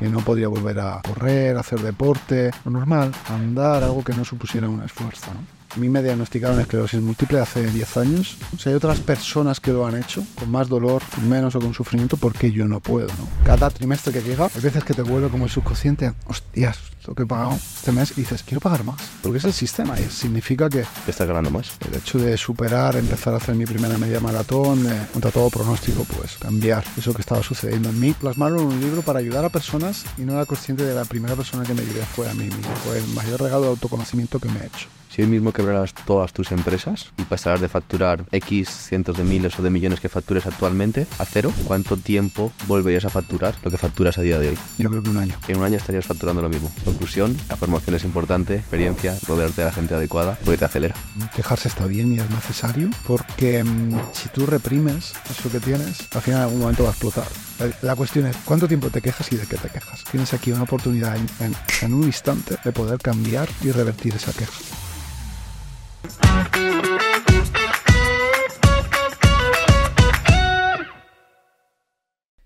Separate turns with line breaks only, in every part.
que no podía volver a correr, a hacer deporte, lo normal, andar, algo que no supusiera un esfuerzo. A mí me diagnosticaron esclerosis múltiple hace 10 años. O sea, hay otras personas que lo han hecho, con más dolor, con menos o con sufrimiento, porque yo no puedo, ¿no? Cada trimestre que llega, hay veces que te vuelve como el subconsciente, hostias, lo que he pagado este mes, y dices, quiero pagar más. Porque es el sistema y significa que
Te estás ganando más.
el hecho de superar, empezar a hacer mi primera media maratón, eh, contra todo pronóstico, pues cambiar eso que estaba sucediendo en mí, plasmarlo en un libro para ayudar a personas y no era consciente de la primera persona que me ayudé fue a mí mismo. Fue el mayor regalo de autoconocimiento que me he hecho.
Si hoy mismo quebraras todas tus empresas y pasaras de facturar X cientos de miles o de millones que factures actualmente a cero, ¿cuánto tiempo volverías a facturar lo que facturas a día de hoy?
Yo creo que un año.
En un año estarías facturando lo mismo. Conclusión, la formación es importante, experiencia, rodearte de la gente adecuada, porque te acelera.
Quejarse está bien y es necesario porque mm, si tú reprimes eso que tienes, al final en algún momento va a explotar. La- La cuestión es cuánto tiempo te quejas y de qué te quejas. Tienes aquí una oportunidad en, en- en un instante de poder cambiar y revertir esa queja.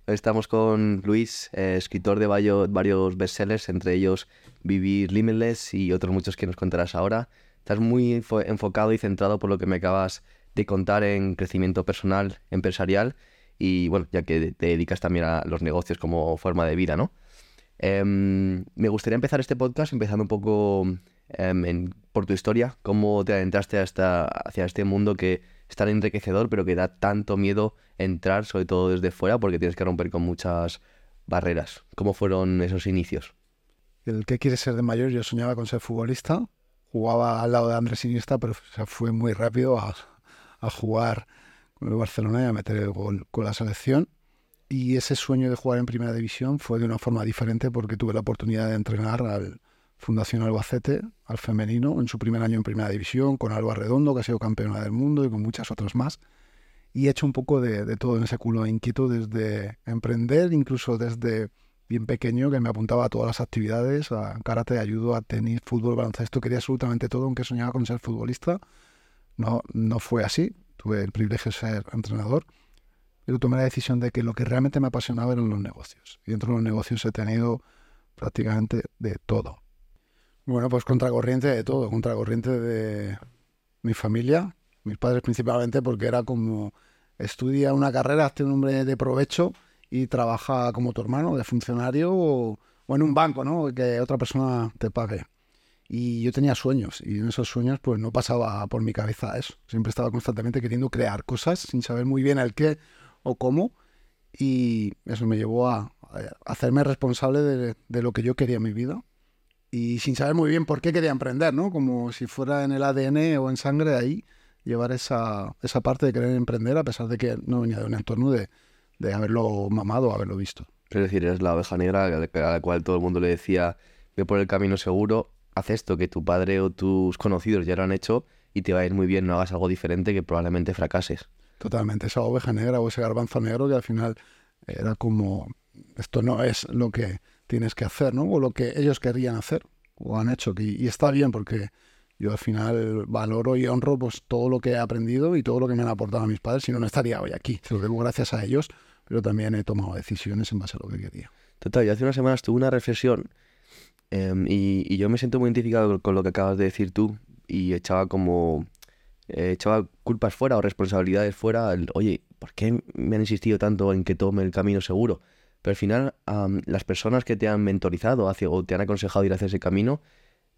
Estamos con Luis, eh, escritor de vario- varios bestsellers, entre ellos Vivir Limitless y otros muchos que nos contarás ahora. Estás muy enfo- enfocado y centrado por lo que me acabas de contar en crecimiento personal, empresarial y bueno, ya que te dedicas también a los negocios como forma de vida, ¿no? Em, me gustaría empezar este podcast empezando un poco em, en- por tu historia, cómo te adentraste hasta, hacia este mundo que es tan enriquecedor, pero que da tanto miedo entrar, sobre todo desde fuera, porque tienes que romper con muchas barreras. ¿Cómo fueron esos inicios?
El que quiere ser de mayor, yo soñaba con ser futbolista. Jugaba al lado de Andrés Iniesta, pero fue muy rápido a, a jugar con el Barcelona y a meter el gol con la selección. Y ese sueño de jugar en primera división fue de una forma diferente porque tuve la oportunidad de entrenar al Fundación Albacete, al femenino, en su primer año en primera división, con Alba Redondo, que ha sido campeona del mundo, y con muchas otras más. Y he hecho un poco de, todo en ese culo inquieto desde emprender, incluso desde bien pequeño, que me apuntaba a todas las actividades, a karate, ayudo, a tenis, fútbol, baloncesto, quería absolutamente todo, aunque soñaba con ser futbolista. No, no fue así, tuve el privilegio de ser entrenador, pero tomé la decisión de que lo que realmente me apasionaba eran los negocios. Y dentro de los negocios he tenido prácticamente de todo. Bueno, pues contracorriente de todo, contracorriente de mi familia, mis padres principalmente, porque era como estudia una carrera, hazte un hombre de provecho y trabaja como tu hermano, de funcionario o, o en un banco, ¿no? Que otra persona te pague. Y yo tenía sueños y en esos sueños pues no pasaba por mi cabeza eso. Siempre estaba constantemente queriendo crear cosas sin saber muy bien el qué o cómo y eso me llevó a, a hacerme responsable de, de lo que yo quería en mi vida y sin saber muy bien por qué quería emprender, ¿no? Como si fuera en el ADN o en sangre ahí llevar esa, esa parte de querer emprender a pesar de que no venía de un entorno de, de haberlo mamado o haberlo visto.
Es decir, eres la oveja negra a la, cual todo el mundo le decía, ve por el camino seguro, haz esto que tu padre o tus conocidos ya lo han hecho y te va a ir muy bien, no hagas algo diferente que probablemente fracases.
Totalmente, esa oveja negra o ese garbanzo negro que al final era como, esto no es lo que tienes que hacer, ¿no? O lo que ellos querían hacer o han hecho. Y, y está bien porque yo al final valoro y honro pues todo lo que he aprendido y todo lo que me han aportado a mis padres, si no, no estaría hoy aquí. Se lo debo gracias a ellos, pero también he tomado decisiones en base a lo que quería.
Total, yo hace unas semanas tuve una reflexión em, y, y yo me siento muy identificado con lo que acabas de decir tú y echaba como... eh, echaba culpas fuera o responsabilidades fuera. el, Oye, ¿por qué me han insistido tanto en que tome el camino seguro? Pero al final, las personas que te han mentorizado hacia, o te han aconsejado ir hacia ese camino,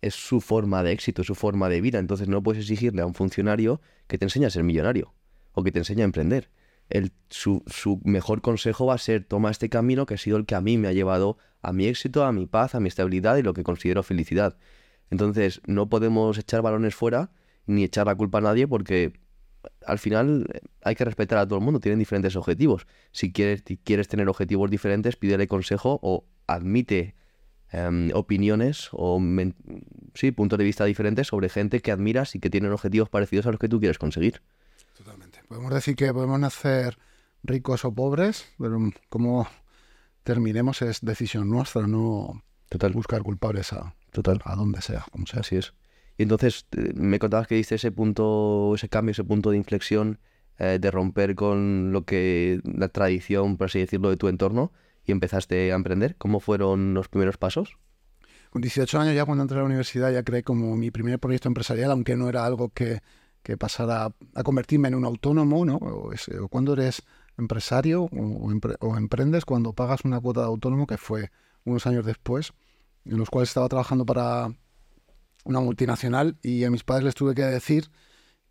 es su forma de éxito, es su forma de vida. Entonces no puedes exigirle a un funcionario que te enseñe a ser millonario o que te enseñe a emprender. El, su, su mejor consejo va a ser toma este camino que ha sido el que a mí me ha llevado a mi éxito, a mi paz, a mi estabilidad y lo que considero felicidad. Entonces no podemos echar balones fuera ni echar la culpa a nadie porque al final eh, hay que respetar a todo el mundo, tienen diferentes objetivos. Si quieres, si quieres tener objetivos diferentes, pídele consejo o admite em, opiniones o sí, puntos de vista diferentes sobre gente que admiras y que tienen objetivos parecidos a los que tú quieres conseguir.
Totalmente. Podemos decir que podemos nacer ricos o pobres, pero como terminemos es decisión nuestra, no
Total,
buscar culpables a,
total.
a donde sea, como sea.
Así es. Y entonces eh, me contabas que diste ese punto, ese cambio, ese punto de inflexión eh, de romper con lo que la tradición, por así decirlo, de tu entorno y empezaste a emprender. ¿Cómo fueron los primeros pasos?
Con 18 años ya cuando entré a la universidad ya creé como mi primer proyecto empresarial, aunque no era algo que, que pasara a convertirme en un autónomo, ¿no? O, cuando eres empresario o, o, emprendes, cuando pagas una cuota de autónomo, que fue unos años después, en los cuales estaba trabajando para una multinacional y a mis padres les tuve que decir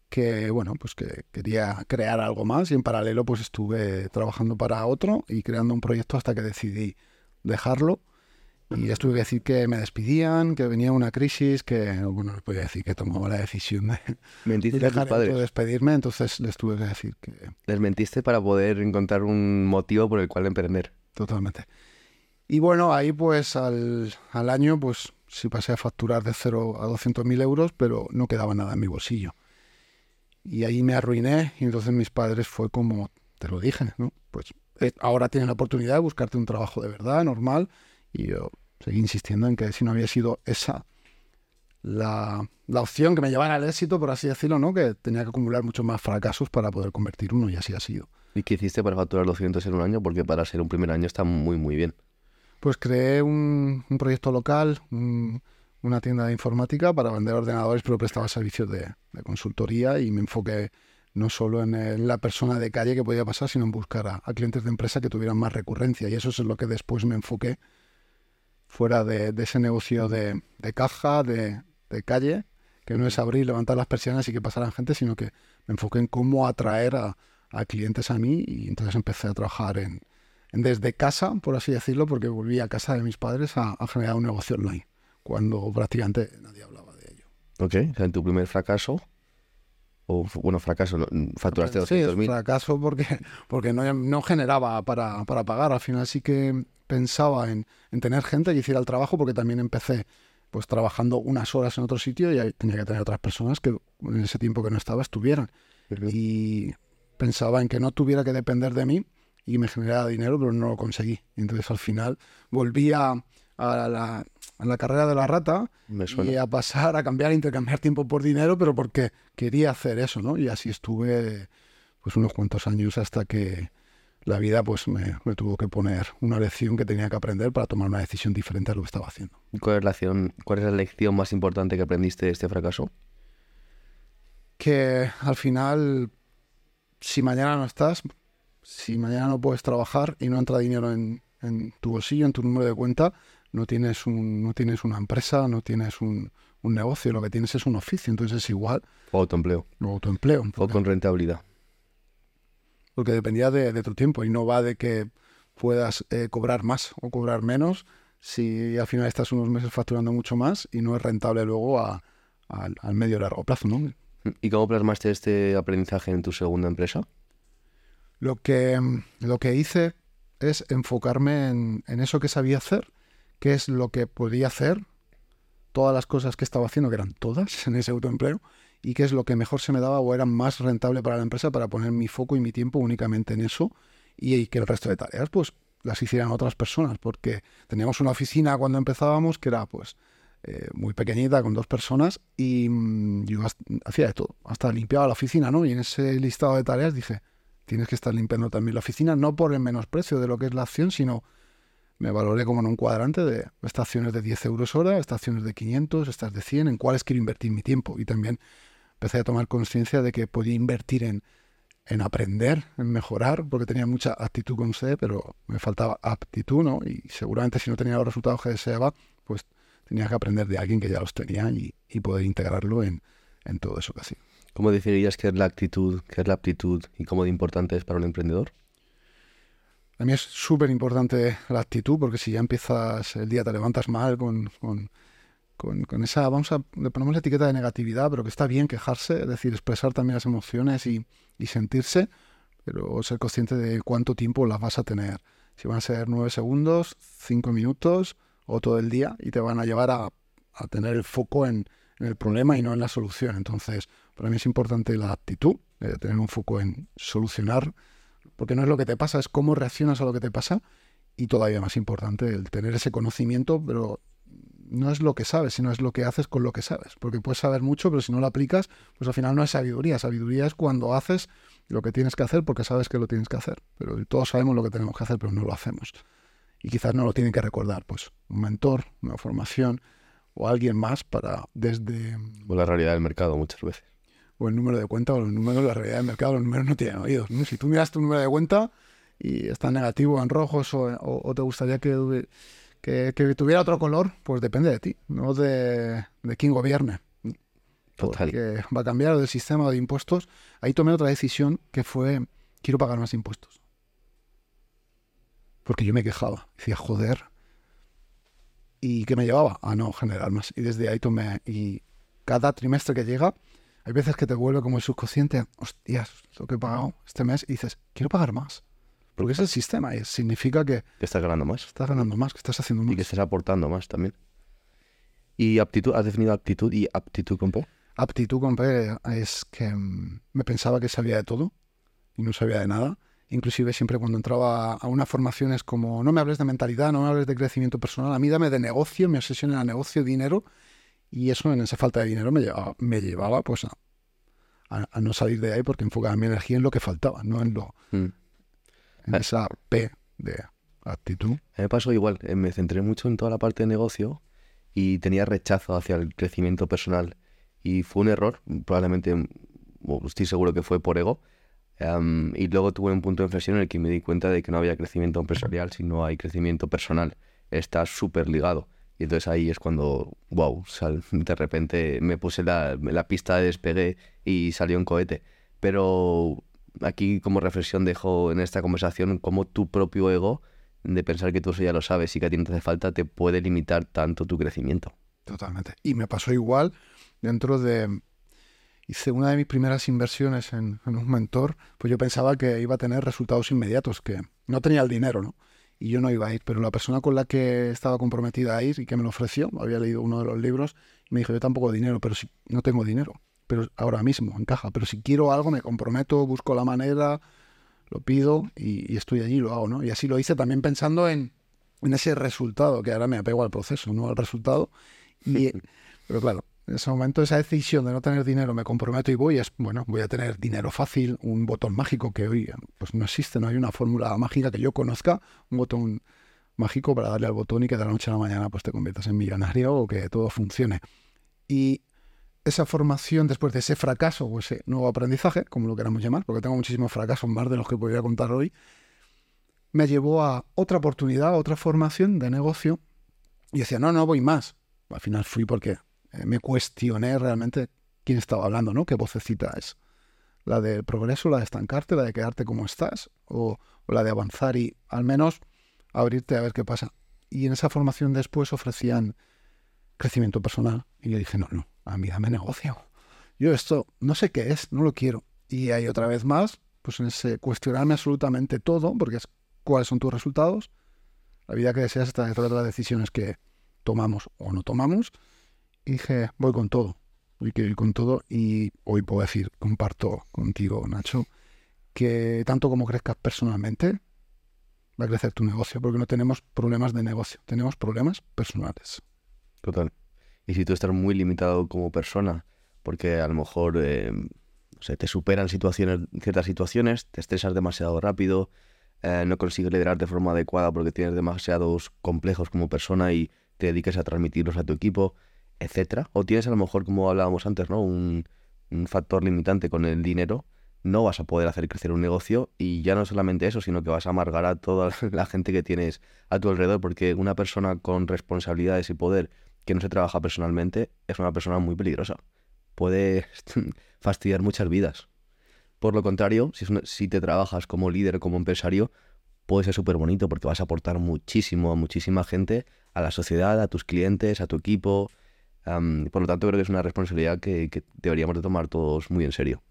que bueno, pues que quería crear algo más y en paralelo pues estuve trabajando para otro y creando un proyecto hasta que decidí dejarlo y les tuve que decir que me despidían, que venía una crisis, que bueno, les podía decir que tomaba la decisión de,
¿Mentiste dejar
de despedirme, entonces les tuve que decir que...
Les mentiste para poder encontrar un motivo por el cual emprender.
Totalmente. Y bueno, ahí pues al, al año pues sí pasé a facturar de 0 a 200 mil euros, pero no quedaba nada en mi bolsillo. Y ahí me arruiné y entonces mis padres fue como, te lo dije, ¿no? Pues eh, ahora tienes la oportunidad de buscarte un trabajo de verdad, normal. Y yo seguí insistiendo en que si no había sido esa la, la opción que me llevara al éxito, por así decirlo, ¿no? Que tenía que acumular muchos más fracasos para poder convertir uno y así ha sido.
¿Y qué hiciste para facturar 200 en un año? Porque para ser un primer año está muy, muy bien.
Pues creé un, proyecto local, un, una tienda de informática para vender ordenadores, pero prestaba servicios de, consultoría y me enfoqué no solo en, la persona de calle que podía pasar, sino en buscar a, clientes de empresa que tuvieran más recurrencia. Y eso es lo que después me enfoqué fuera de, ese negocio de, caja, de, calle, que no es abrir, levantar las persianas y que pasaran gente, sino que me enfoqué en cómo atraer a, clientes a mí y entonces empecé a trabajar en, desde casa, por así decirlo, porque volví a casa de mis padres a generar un negocio online cuando prácticamente nadie hablaba de ello.
Ok, o sea, en tu primer fracaso, o bueno, fracaso, facturaste 200.000.
Sí, fracaso porque, porque no, no generaba para, para, pagar. Al final sí que pensaba en, en, tener gente que hiciera el trabajo porque también empecé pues trabajando unas horas en otro sitio y ahí tenía que tener otras personas que en ese tiempo que no estaba estuvieran. Y pensaba en que no tuviera que depender de mí y me generaba dinero, pero no lo conseguí. Entonces al final volví a, a la, la carrera de la rata y a pasar a cambiar, a intercambiar tiempo por dinero, pero porque quería hacer eso, ¿no? Y así estuve pues unos cuantos años hasta que la vida pues me, tuvo que poner una lección que tenía que aprender para tomar una decisión diferente a lo que estaba haciendo.
¿Cuál es la lección, cuál es la lección más importante que aprendiste de este fracaso?
Que al final, si mañana no estás, si mañana no puedes trabajar y no entra dinero en, en tu bolsillo, en tu número de cuenta, no tienes, un, no tienes una empresa, no tienes un, negocio, lo que tienes es un oficio, entonces es igual.
O autoempleo.
O autoempleo.
O con rentabilidad.
Porque dependía de, tu tiempo y no va de que puedas eh, cobrar más o cobrar menos si al final estás unos meses facturando mucho más y no es rentable luego a, al medio largo plazo, ¿no?
¿Y cómo plasmaste este aprendizaje en tu segunda empresa?
Lo que, lo que hice es enfocarme en, en eso que sabía hacer qué es lo que podía hacer, todas las cosas que estaba haciendo, que eran todas en ese autoempleo, y qué es lo que mejor se me daba o era más rentable para la empresa para poner mi foco y mi tiempo únicamente en eso y, que el resto de tareas pues las hicieran otras personas, porque teníamos una oficina cuando empezábamos que era pues eh, muy pequeñita con dos personas y mm, yo hacía de todo, hasta limpiaba la oficina, ¿no? Y en ese listado de tareas dije, tienes que estar limpiando también la oficina, no por el menosprecio de lo que es la acción, sino me valoré como en un cuadrante de estaciones de 10 euros hora, estaciones de 500, estas de 100, en cuáles quiero invertir mi tiempo. Y también empecé a tomar conciencia de que podía invertir en, en aprender, en mejorar, porque tenía mucha actitud con C, pero me faltaba aptitud, ¿no? Y seguramente si no tenía los resultados que deseaba, pues tenía que aprender de alguien que ya los tenía y, y poder integrarlo en, en todo eso que hacía.
¿Cómo definirías qué es la actitud, qué es la aptitud y cómo de importante es para un emprendedor?
A mí es súper importante la actitud, porque si ya empiezas el día, te levantas mal con, con, con, esa, vamos a, le ponemos la etiqueta de negatividad, pero que está bien quejarse, es decir, expresar también las emociones y, y sentirse, pero ser consciente de cuánto tiempo las vas a tener. Si van a ser nueve segundos, cinco minutos o todo el día y te van a llevar a, a tener el foco en, en, el problema y no en la solución. Entonces, para mí es importante la actitud, de tener un foco en solucionar porque no es lo que te pasa, es cómo reaccionas a lo que te pasa y todavía más importante el tener ese conocimiento, pero no es lo que sabes, sino es lo que haces con lo que sabes, porque puedes saber mucho, pero si no lo aplicas, pues al final no es sabiduría, sabiduría es cuando haces lo que tienes que hacer porque sabes que lo tienes que hacer, pero todos sabemos lo que tenemos que hacer, pero no lo hacemos. y quizás no lo tienen que recordar, pues un mentor, una formación o alguien más para desde...
O la realidad del mercado muchas veces.
O el número de cuenta o los números la realidad del mercado, los números no tienen oídos. Si tú miras tu número de cuenta y está negativo en rojos o, te gustaría que, que, tuviera otro color, pues depende de ti, no de, de quién gobierne.
Total.
Porque va a cambiar el sistema de impuestos. Ahí tomé otra decisión que fue, quiero pagar más impuestos. Porque yo me quejaba. Decía, joder, ¿Y qué me llevaba? A no generar más. Y desde ahí tomé. Y cada trimestre que llega, hay veces que te vuelve como el subconsciente, hostias, lo que he pagado este mes, y dices, quiero pagar más. Porque es el sistema y significa que...
Que estás ganando más.
Estás ganando más, que estás haciendo más.
Y que estás aportando más también. ¿Y aptitud? ¿Has definido aptitud y aptitud con P?
Aptitud con P es que mm, me pensaba que sabía de todo y no sabía de nada. Inclusive siempre cuando entraba a una formación es como, no me hables de mentalidad, no me hables de crecimiento personal, a mí dame de negocio, me obsesiona el negocio, dinero, y eso en esa falta de dinero me llevaba, me llevaba pues a, no salir de ahí porque enfocaba mi energía en lo que faltaba, no en lo mm. en esa P de actitud.
A mí me pasó igual, eh, me centré mucho en toda la parte de negocio y tenía rechazo hacia el crecimiento personal y fue un error, probablemente, estoy seguro que fue por ego, y luego tuve un punto de inflexión en el que me di cuenta de que no había crecimiento empresarial, sino hay crecimiento personal. Está súper ligado. Y entonces ahí es cuando, wow, de repente me puse la, la pista de despegue y salió un cohete. Pero aquí como reflexión dejo en esta conversación cómo tu propio ego, de pensar que tú eso ya lo sabes y que a ti no te hace falta, te puede limitar tanto tu crecimiento.
Totalmente. Y me pasó igual dentro de, hice una de mis primeras inversiones en, un mentor, pues yo pensaba que iba a tener resultados inmediatos, que no tenía el dinero, ¿no? Y yo no iba a ir, pero la persona con la que estaba comprometida a ir y que me lo ofreció, había leído uno de los libros, me dijo, yo tampoco dinero, pero si no tengo dinero, pero ahora mismo encaja, pero si quiero algo me comprometo, busco la manera, lo pido y, estoy allí, lo hago, ¿no? Y así lo hice también pensando en, en ese resultado, que ahora me apego al proceso, no al resultado. Y, pero claro, en ese momento esa decisión de no tener dinero, me comprometo y voy, es, bueno, voy a tener dinero fácil, un botón mágico que hoy pues no existe, no hay una fórmula mágica que yo conozca, un botón mágico para darle al botón y que de la noche a la mañana pues te conviertas en millonario o que todo funcione. Y esa formación después de ese fracaso o ese nuevo aprendizaje, como lo queramos llamar, porque tengo muchísimos fracasos más de los que podría contar hoy, me llevó a otra oportunidad, otra formación de negocio y decía, no, no voy más. Al final fui porque eh, me cuestioné realmente quién estaba hablando, ¿no? ¿Qué vocecita es? ¿La del progreso, la de estancarte, la de quedarte como estás? O, la de avanzar y al menos abrirte a ver qué pasa? Y en esa formación después ofrecían crecimiento personal. Y yo dije, no, no, a mí dame negocio. Yo esto no sé qué es, no lo quiero. Y ahí otra vez más, pues en ese cuestionarme absolutamente todo, porque es cuáles son tus resultados, la vida que deseas está detrás de las decisiones que tomamos o no tomamos dije, voy con todo, voy que ir con todo y hoy puedo decir, comparto contigo, Nacho, que tanto como crezcas personalmente, va a crecer tu negocio, porque no tenemos problemas de negocio, tenemos problemas personales.
Total. Y si tú estás muy limitado como persona, porque a lo mejor eh, te superan situaciones, ciertas situaciones, te estresas demasiado rápido, eh, no consigues liderar de forma adecuada porque tienes demasiados complejos como persona y te dediques a transmitirlos a tu equipo, etcétera. O tienes a lo mejor, como hablábamos antes, ¿no? Un, factor limitante con el dinero, no vas a poder hacer crecer un negocio y ya no solamente eso, sino que vas a amargar a toda la gente que tienes a tu alrededor, porque una persona con responsabilidades y poder que no se trabaja personalmente es una persona muy peligrosa. Puede fastidiar muchas vidas. Por lo contrario, si, si te trabajas como líder, como empresario, puede ser súper bonito porque vas a aportar muchísimo a muchísima gente, a la sociedad, a tus clientes, a tu equipo, por lo tanto, creo que es una responsabilidad que, deberíamos de tomar todos muy en serio.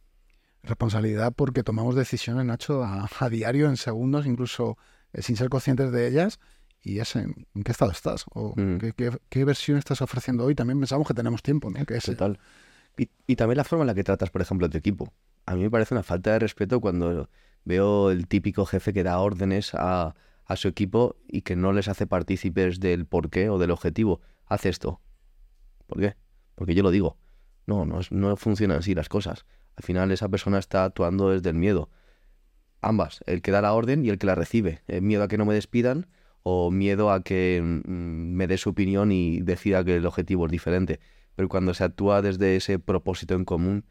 Responsabilidad porque tomamos decisiones, Nacho, a, diario, en segundos, incluso eh, sin ser conscientes de ellas. Y es en, qué estado estás o mm. qué, versión estás ofreciendo hoy. También pensamos que tenemos tiempo, ¿no? Que
Total. Y, y, también la forma en la que tratas, por ejemplo, a tu equipo. A mí me parece una falta de respeto cuando veo el típico jefe que da órdenes a, a su equipo y que no les hace partícipes del porqué o del objetivo. Haz esto, ¿Por qué? Porque yo lo digo. No, no, no funcionan así las cosas. Al final esa persona está actuando desde el miedo. Ambas, el que da la orden y el que la recibe. El miedo a que no me despidan o miedo a que mm, me dé su opinión y decida que el objetivo es diferente. Pero cuando se actúa desde ese propósito en común,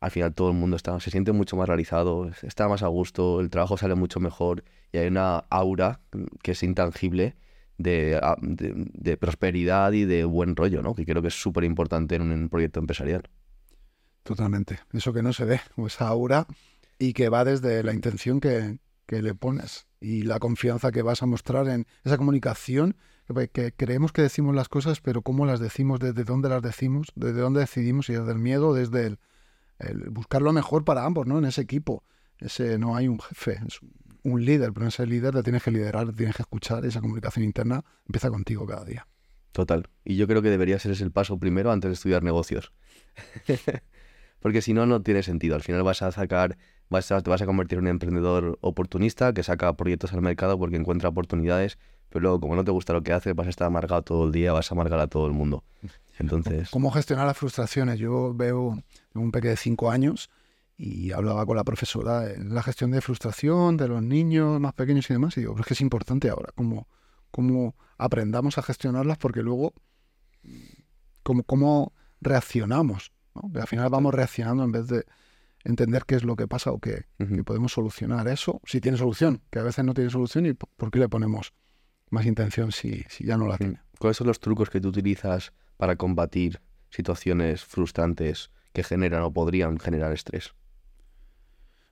al final todo el mundo está, se siente mucho más realizado, está más a gusto, el trabajo sale mucho mejor y hay una aura que es intangible de, de, prosperidad y de buen rollo, ¿no? Que creo que es súper importante en un proyecto empresarial.
Totalmente. Eso que no se ve, esa aura y que va desde la intención que, que le pones y la confianza que vas a mostrar en esa comunicación, que, creemos que decimos las cosas, pero cómo las decimos, desde dónde las decimos, desde dónde decidimos, y desde el miedo, desde el, buscar lo mejor para ambos, ¿no? En ese equipo. Ese no hay un jefe, líder, pero ese líder te tienes que liderar, tienes que escuchar, esa comunicación interna empieza contigo cada día.
Total. Y yo creo que debería ser ese el paso primero antes de estudiar negocios. Porque si no, no tiene sentido. Al final vas a sacar vas a, te vas a convertir en un emprendedor oportunista que saca proyectos al mercado porque encuentra oportunidades, pero luego como no te gusta lo que haces, vas a estar amargado todo el día, vas a amargar a todo el mundo. Entonces...
¿Cómo gestionar las frustraciones? Yo veo un pequeño de cinco años y hablaba con la profesora en la gestión de frustración de los niños más pequeños y demás, y digo, pero es que es importante ahora, cómo, cómo aprendamos a gestionarlas porque luego, cómo, cómo reaccionamos. ¿no? Al final vamos reaccionando en vez de entender qué es lo que pasa o qué, podemos solucionar eso, si tiene solución, que a veces no tiene solución y por qué le ponemos más intención si, si ya no la tiene.
¿Cuáles son los trucos que tú utilizas para combatir situaciones frustrantes que generan o podrían generar estrés?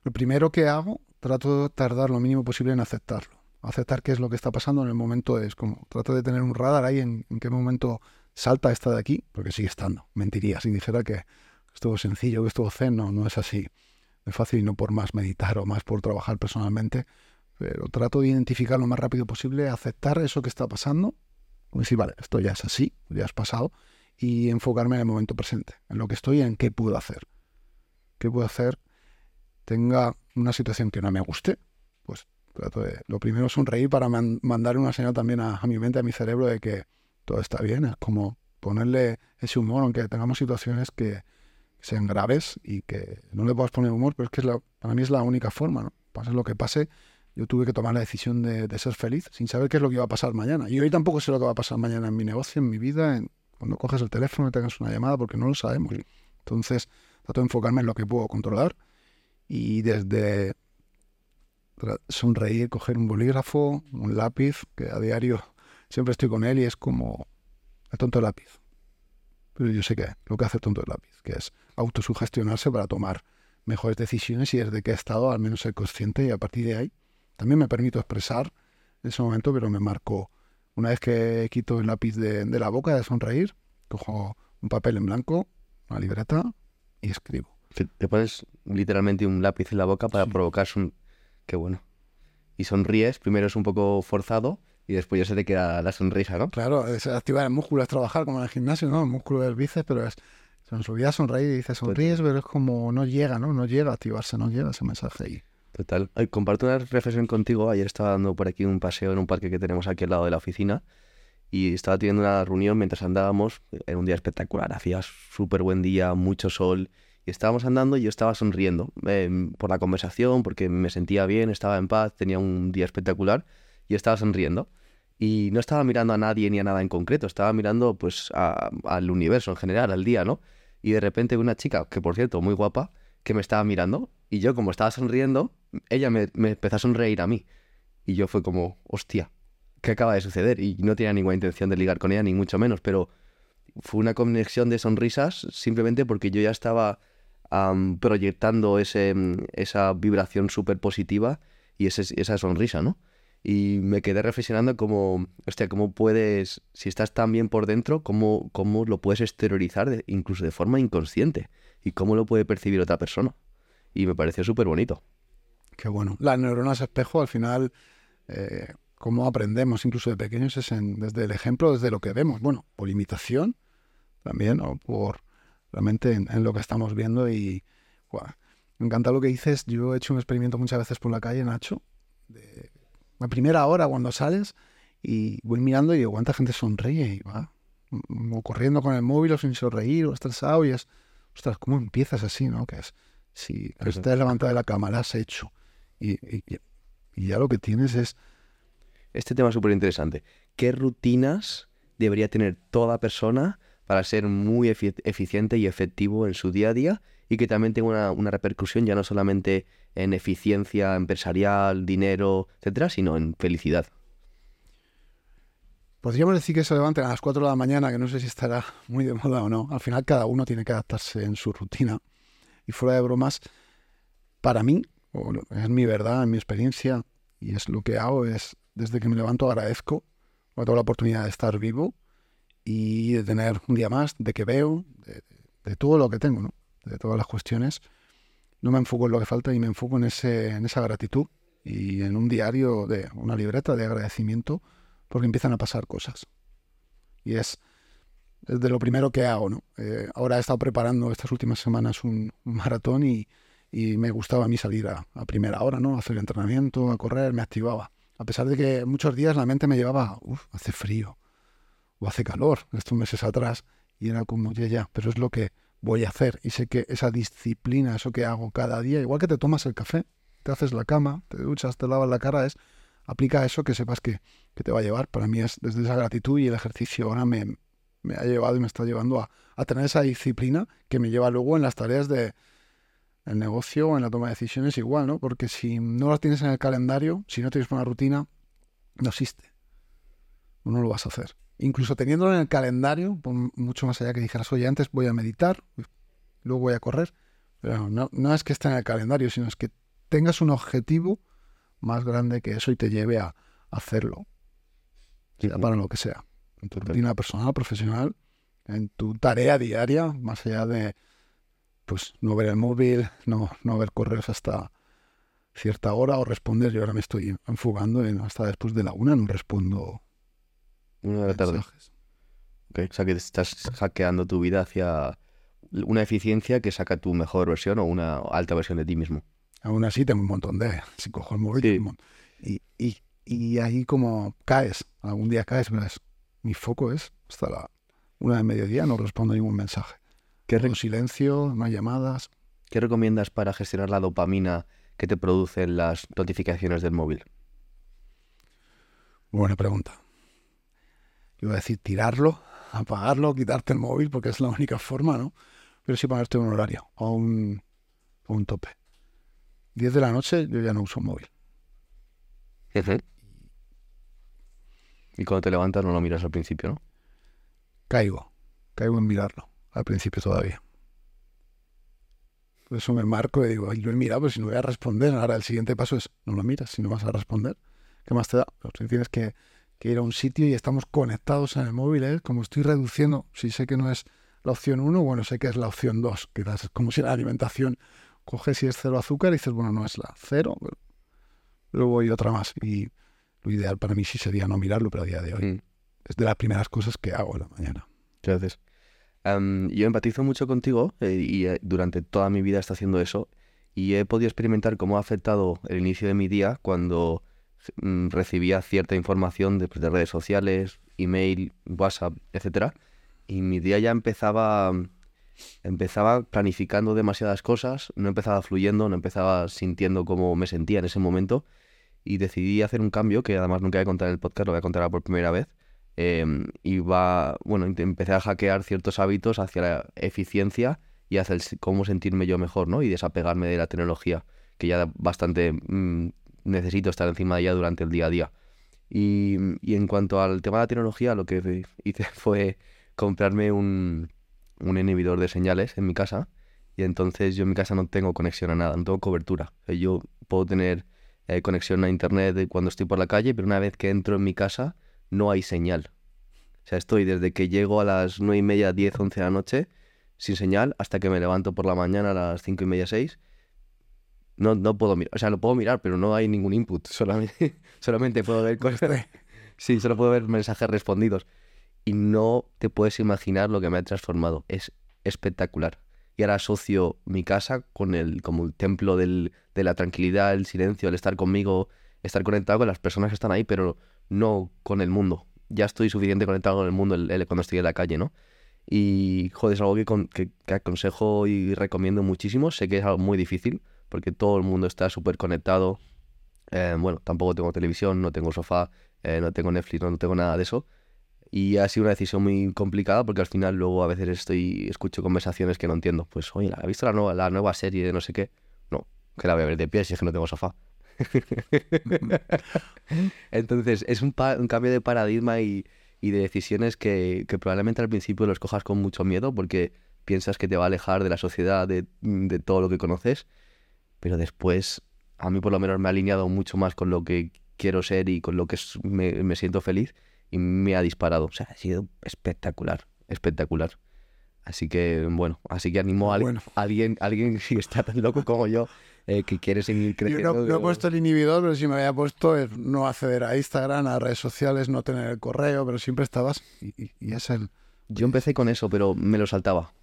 Lo primero que hago, trato de tardar lo mínimo posible en aceptarlo. Aceptar qué es lo que está pasando en el momento es como, trato de tener un radar ahí en, qué momento salta esta de aquí, porque sigue estando. Mentiría si dijera que estuvo sencillo, que estuvo zen, no, no es así. Es fácil y no por más meditar o más por trabajar personalmente, pero trato de identificar lo más rápido posible, aceptar eso que está pasando, decir, vale, esto ya es así, ya has pasado, y enfocarme en el momento presente, en lo que estoy y en qué puedo hacer. ¿Qué puedo hacer? Tenga una situación que no me guste, pues trato de, lo primero es sonreír para mandar una señal también a, a mi mente, a mi cerebro de que todo está bien, es como ponerle ese humor, aunque tengamos situaciones que, sean graves y que no le puedas poner humor, pero es que es la, para mí es la única forma, ¿no? Pase lo que pase, yo tuve que tomar la decisión de, ser feliz sin saber qué es lo que iba a pasar mañana. Y hoy tampoco sé lo que va a pasar mañana en mi negocio, en mi vida, en, cuando coges el teléfono y tengas una llamada, porque no lo sabemos. Entonces, trato de enfocarme en lo que puedo controlar y desde sonreír, coger un bolígrafo, un lápiz, que a diario siempre estoy con él y es como el tonto lápiz. Pero yo sé que lo que hace el tonto lápiz, que es autosugestionarse para tomar mejores decisiones y desde que he estado al menos ser consciente y a partir de ahí también me permito expresar en ese momento, pero me marco una vez que quito el lápiz de, la boca de sonreír, cojo un papel en blanco, una libreta y escribo.
Te pones literalmente un lápiz en la boca para provocar un... Qué bueno. Y sonríes, primero es un poco forzado y después ya se te queda la sonrisa, ¿no?
Claro, es activar el músculo, es trabajar como en el gimnasio, ¿no? El músculo del bíceps, pero es olvida sonreír y dice sonríes, pero es como no llega, ¿no? No llega a activarse, no llega ese mensaje ahí.
Total. comparto una reflexión contigo. Ayer estaba dando por aquí un paseo en un parque que tenemos aquí al lado de la oficina y estaba teniendo una reunión mientras andábamos. Era un día espectacular, hacía súper buen día, mucho sol estábamos andando y yo estaba sonriendo em, por la conversación, porque me sentía bien, estaba en paz, tenía un día espectacular y estaba sonriendo. Y no estaba mirando a nadie ni a nada en concreto, estaba mirando pues al universo en general, al día, ¿no? y de repente una chica, que por cierto, muy guapa, que me estaba mirando y yo como estaba sonriendo, ella me, empezó a sonreír a mí. Y yo fue como, hostia, ¿qué acaba de suceder? Y no tenía ninguna intención de ligar con ella, ni mucho menos, pero fue una conexión de sonrisas simplemente porque yo ya estaba proyectando ese, esa vibración súper positiva y esa sonrisa, ¿no? Y me quedé reflexionando como, hostia, cómo puedes, si estás tan bien por dentro, cómo, cómo lo puedes exteriorizar incluso de forma inconsciente y cómo lo puede percibir otra persona. Y me pareció súper bonito.
Qué bueno. Las neuronas espejo, al final, eh, cómo aprendemos incluso de pequeños es desde el ejemplo, desde lo que vemos. Bueno, por imitación también, o por realmente en, en lo que estamos viendo. Y me encanta lo que dices. Yo he hecho un experimento muchas veces por la calle, Nacho, de la primera hora cuando sales y voy mirando y digo, ¿cuánta gente sonríe? Y va o corriendo con el móvil o sin sonreír o estresado y es, ostras, ¿cómo empiezas así, no? Que es, si estás levantado de la cama, la has hecho y, y, ya lo que tienes es
este tema es súper interesante. ¿Qué rutinas debería tener toda persona para ser muy eficiente y efectivo en su día a día y que también tenga una, repercusión ya no solamente en eficiencia empresarial, dinero, etcétera, sino en felicidad?
Podríamos decir que se levanten a las 4 de la mañana, que no sé si estará muy de moda o no. Al final cada uno tiene que adaptarse en su rutina. Y fuera de bromas, para mí, es mi verdad, en mi experiencia, y es lo que hago, es desde que me levanto agradezco por toda la oportunidad de estar vivo y de tener un día más, de que veo, de, todo lo que tengo, ¿no? de todas las cuestiones. No me enfoco en lo que falta y me enfoco en, ese, en esa gratitud y en un diario de una libreta de agradecimiento porque empiezan a pasar cosas. Y es, de lo primero que hago, ¿no? Eh, ahora he estado preparando estas últimas semanas un, maratón y, me gustaba a mí salir a, primera hora, ¿no? A hacer entrenamiento, a correr, me activaba. A pesar de que muchos días la mente me llevaba, uff, hace frío hace calor, estos meses atrás, y era como, ya, ya, pero es lo que voy a hacer. Y sé que esa disciplina, eso que hago cada día, igual que te tomas el café, te haces la cama, te duchas, te lavas la cara, es aplica eso que sepas que, te va a llevar. Para mí es desde esa gratitud y el ejercicio ahora me, ha llevado y me está llevando a, tener esa disciplina que me lleva luego en las tareas de el negocio en la toma de decisiones igual, ¿no? Porque si no las tienes en el calendario, si no tienes una rutina, no existe. No lo vas a hacer. Incluso teniéndolo en el calendario, mucho más allá que dijeras, oye, antes voy a meditar, luego voy a correr. Pero no, no es que esté en el calendario, sino es que tengas un objetivo más grande que eso y te lleve a hacerlo. para lo que sea. En tu rutina personal, profesional, en tu tarea diaria, más allá de pues no ver el móvil, no, no ver correos hasta cierta hora o responder. Yo ahora me estoy enfugando en hasta después de la una no respondo.
Una de la tarde. o sea que estás hackeando tu vida hacia una eficiencia que saca tu mejor versión o una alta versión de ti mismo.
Aún así tengo un montón de... Si cojo el móvil... Y, y, y, ahí como caes, algún día caes, verás, mi foco es hasta la una de mediodía, no respondo ningún mensaje. ¿Qué un silencio, no hay llamadas.
¿Qué recomiendas para gestionar la dopamina que te producen las notificaciones del móvil?
Buena pregunta. Iba a decir tirarlo, apagarlo, quitarte el móvil, porque es la única forma, ¿no? Pero sí ponerte un horario o un, un tope. 10 de la noche yo ya no uso móvil.
Y cuando te levantas no lo miras al principio, ¿no?
Caigo, caigo en mirarlo, al principio todavía. Por eso me marco y digo, ay, lo he mirado, pero si no voy a responder, ahora el siguiente paso es, no lo miras, si no vas a responder, ¿qué más te da? si tienes que, ir a un sitio y estamos conectados en el móvil, ¿eh? como estoy reduciendo, si sé que no es la opción 1, bueno, sé que es la opción 2, quizás es como si la alimentación coges si es cero azúcar y dices, bueno, no es la cero, pero luego voy otra más. Y lo ideal para mí sí sería no mirarlo, pero a día de hoy mm. es de las primeras cosas que hago en la mañana.
Gracias. yo empatizo mucho contigo eh, y eh, durante toda mi vida está haciendo eso y he podido experimentar cómo ha afectado el inicio de mi día cuando recibía cierta información de, pues, de redes sociales, email, WhatsApp, etcétera, y mi día ya empezaba empezaba planificando demasiadas cosas, no empezaba fluyendo, no empezaba sintiendo cómo me sentía en ese momento y decidí hacer un cambio que además nunca voy a contar en el podcast, lo voy a contar por primera vez. Em, y va, bueno, empecé a hackear ciertos hábitos hacia la eficiencia y hacia cómo sentirme yo mejor, ¿no? Y desapegarme de la tecnología, que ya bastante mm, necesito estar encima de ella durante el día a día. Y, y en cuanto al tema de la tecnología, lo que hice fue comprarme un, un inhibidor de señales en mi casa y entonces yo en mi casa no tengo conexión a nada, no tengo cobertura. yo puedo tener eh, conexión a internet cuando estoy por la calle, pero una vez que entro en mi casa no hay señal. O sea, estoy desde que llego a las nueve y media, 10, 11 de la noche sin señal hasta que me levanto por la mañana a las cinco y media, 6. No, no puedo mirar, o sea, lo puedo mirar, pero no hay ningún input, solamente, solamente puedo ver cosas. Sí, solo puedo ver mensajes respondidos y no te puedes imaginar lo que me ha transformado. Es espectacular. Y ahora asocio mi casa con el, como el templo del, de la tranquilidad, el silencio, el estar conmigo, estar conectado con las personas que están ahí, pero no con el mundo. Ya estoy suficiente conectado con el mundo cuando estoy en la calle, ¿no? Y, joder, es algo que, que, aconsejo y recomiendo muchísimo. Sé que es algo muy difícil, porque todo el mundo está súper conectado. Eh, bueno, tampoco tengo televisión, no tengo sofá, eh, no tengo Netflix, no, no tengo nada de eso. Y ha sido una decisión muy complicada porque al final luego a veces estoy escucho conversaciones que no entiendo. Pues, oye, ¿ha visto la nueva, la nueva serie de no sé qué? No, que la voy a ver de pie si es que no tengo sofá. Entonces, es un, un cambio de paradigma y, y de decisiones que, que probablemente al principio los cojas con mucho miedo porque piensas que te va a alejar de la sociedad, de, de todo lo que conoces, pero después a mí por lo menos me ha alineado mucho más con lo que quiero ser y con lo que me, me siento feliz y me ha disparado. O sea, ha sido espectacular, espectacular. Así que, bueno, así que animo a,
Bueno.
a alguien, a alguien que está tan loco como yo, eh, que quiere seguir
Yo
creciendo.
no, no he puesto el inhibidor, pero si me había puesto es no acceder a Instagram, a redes sociales, no tener el correo, pero siempre estabas y, y- y es el...
Yo empecé con eso, pero me lo saltaba.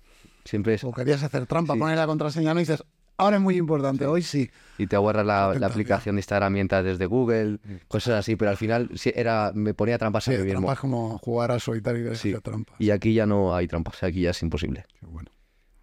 Siempre es...
O querías hacer trampa,
Sí.
poner la contraseña, no y dices, ahora es muy importante, hoy sí.
Y te borras la, aplicación de Instagram mientras desde Google, cosas así, pero al final sí era, me ponía trampas
Sí,
a mí mismo.
trampa es como jugar al solitario y trampas.
Y aquí ya no hay trampas, aquí ya es imposible.
Qué bueno.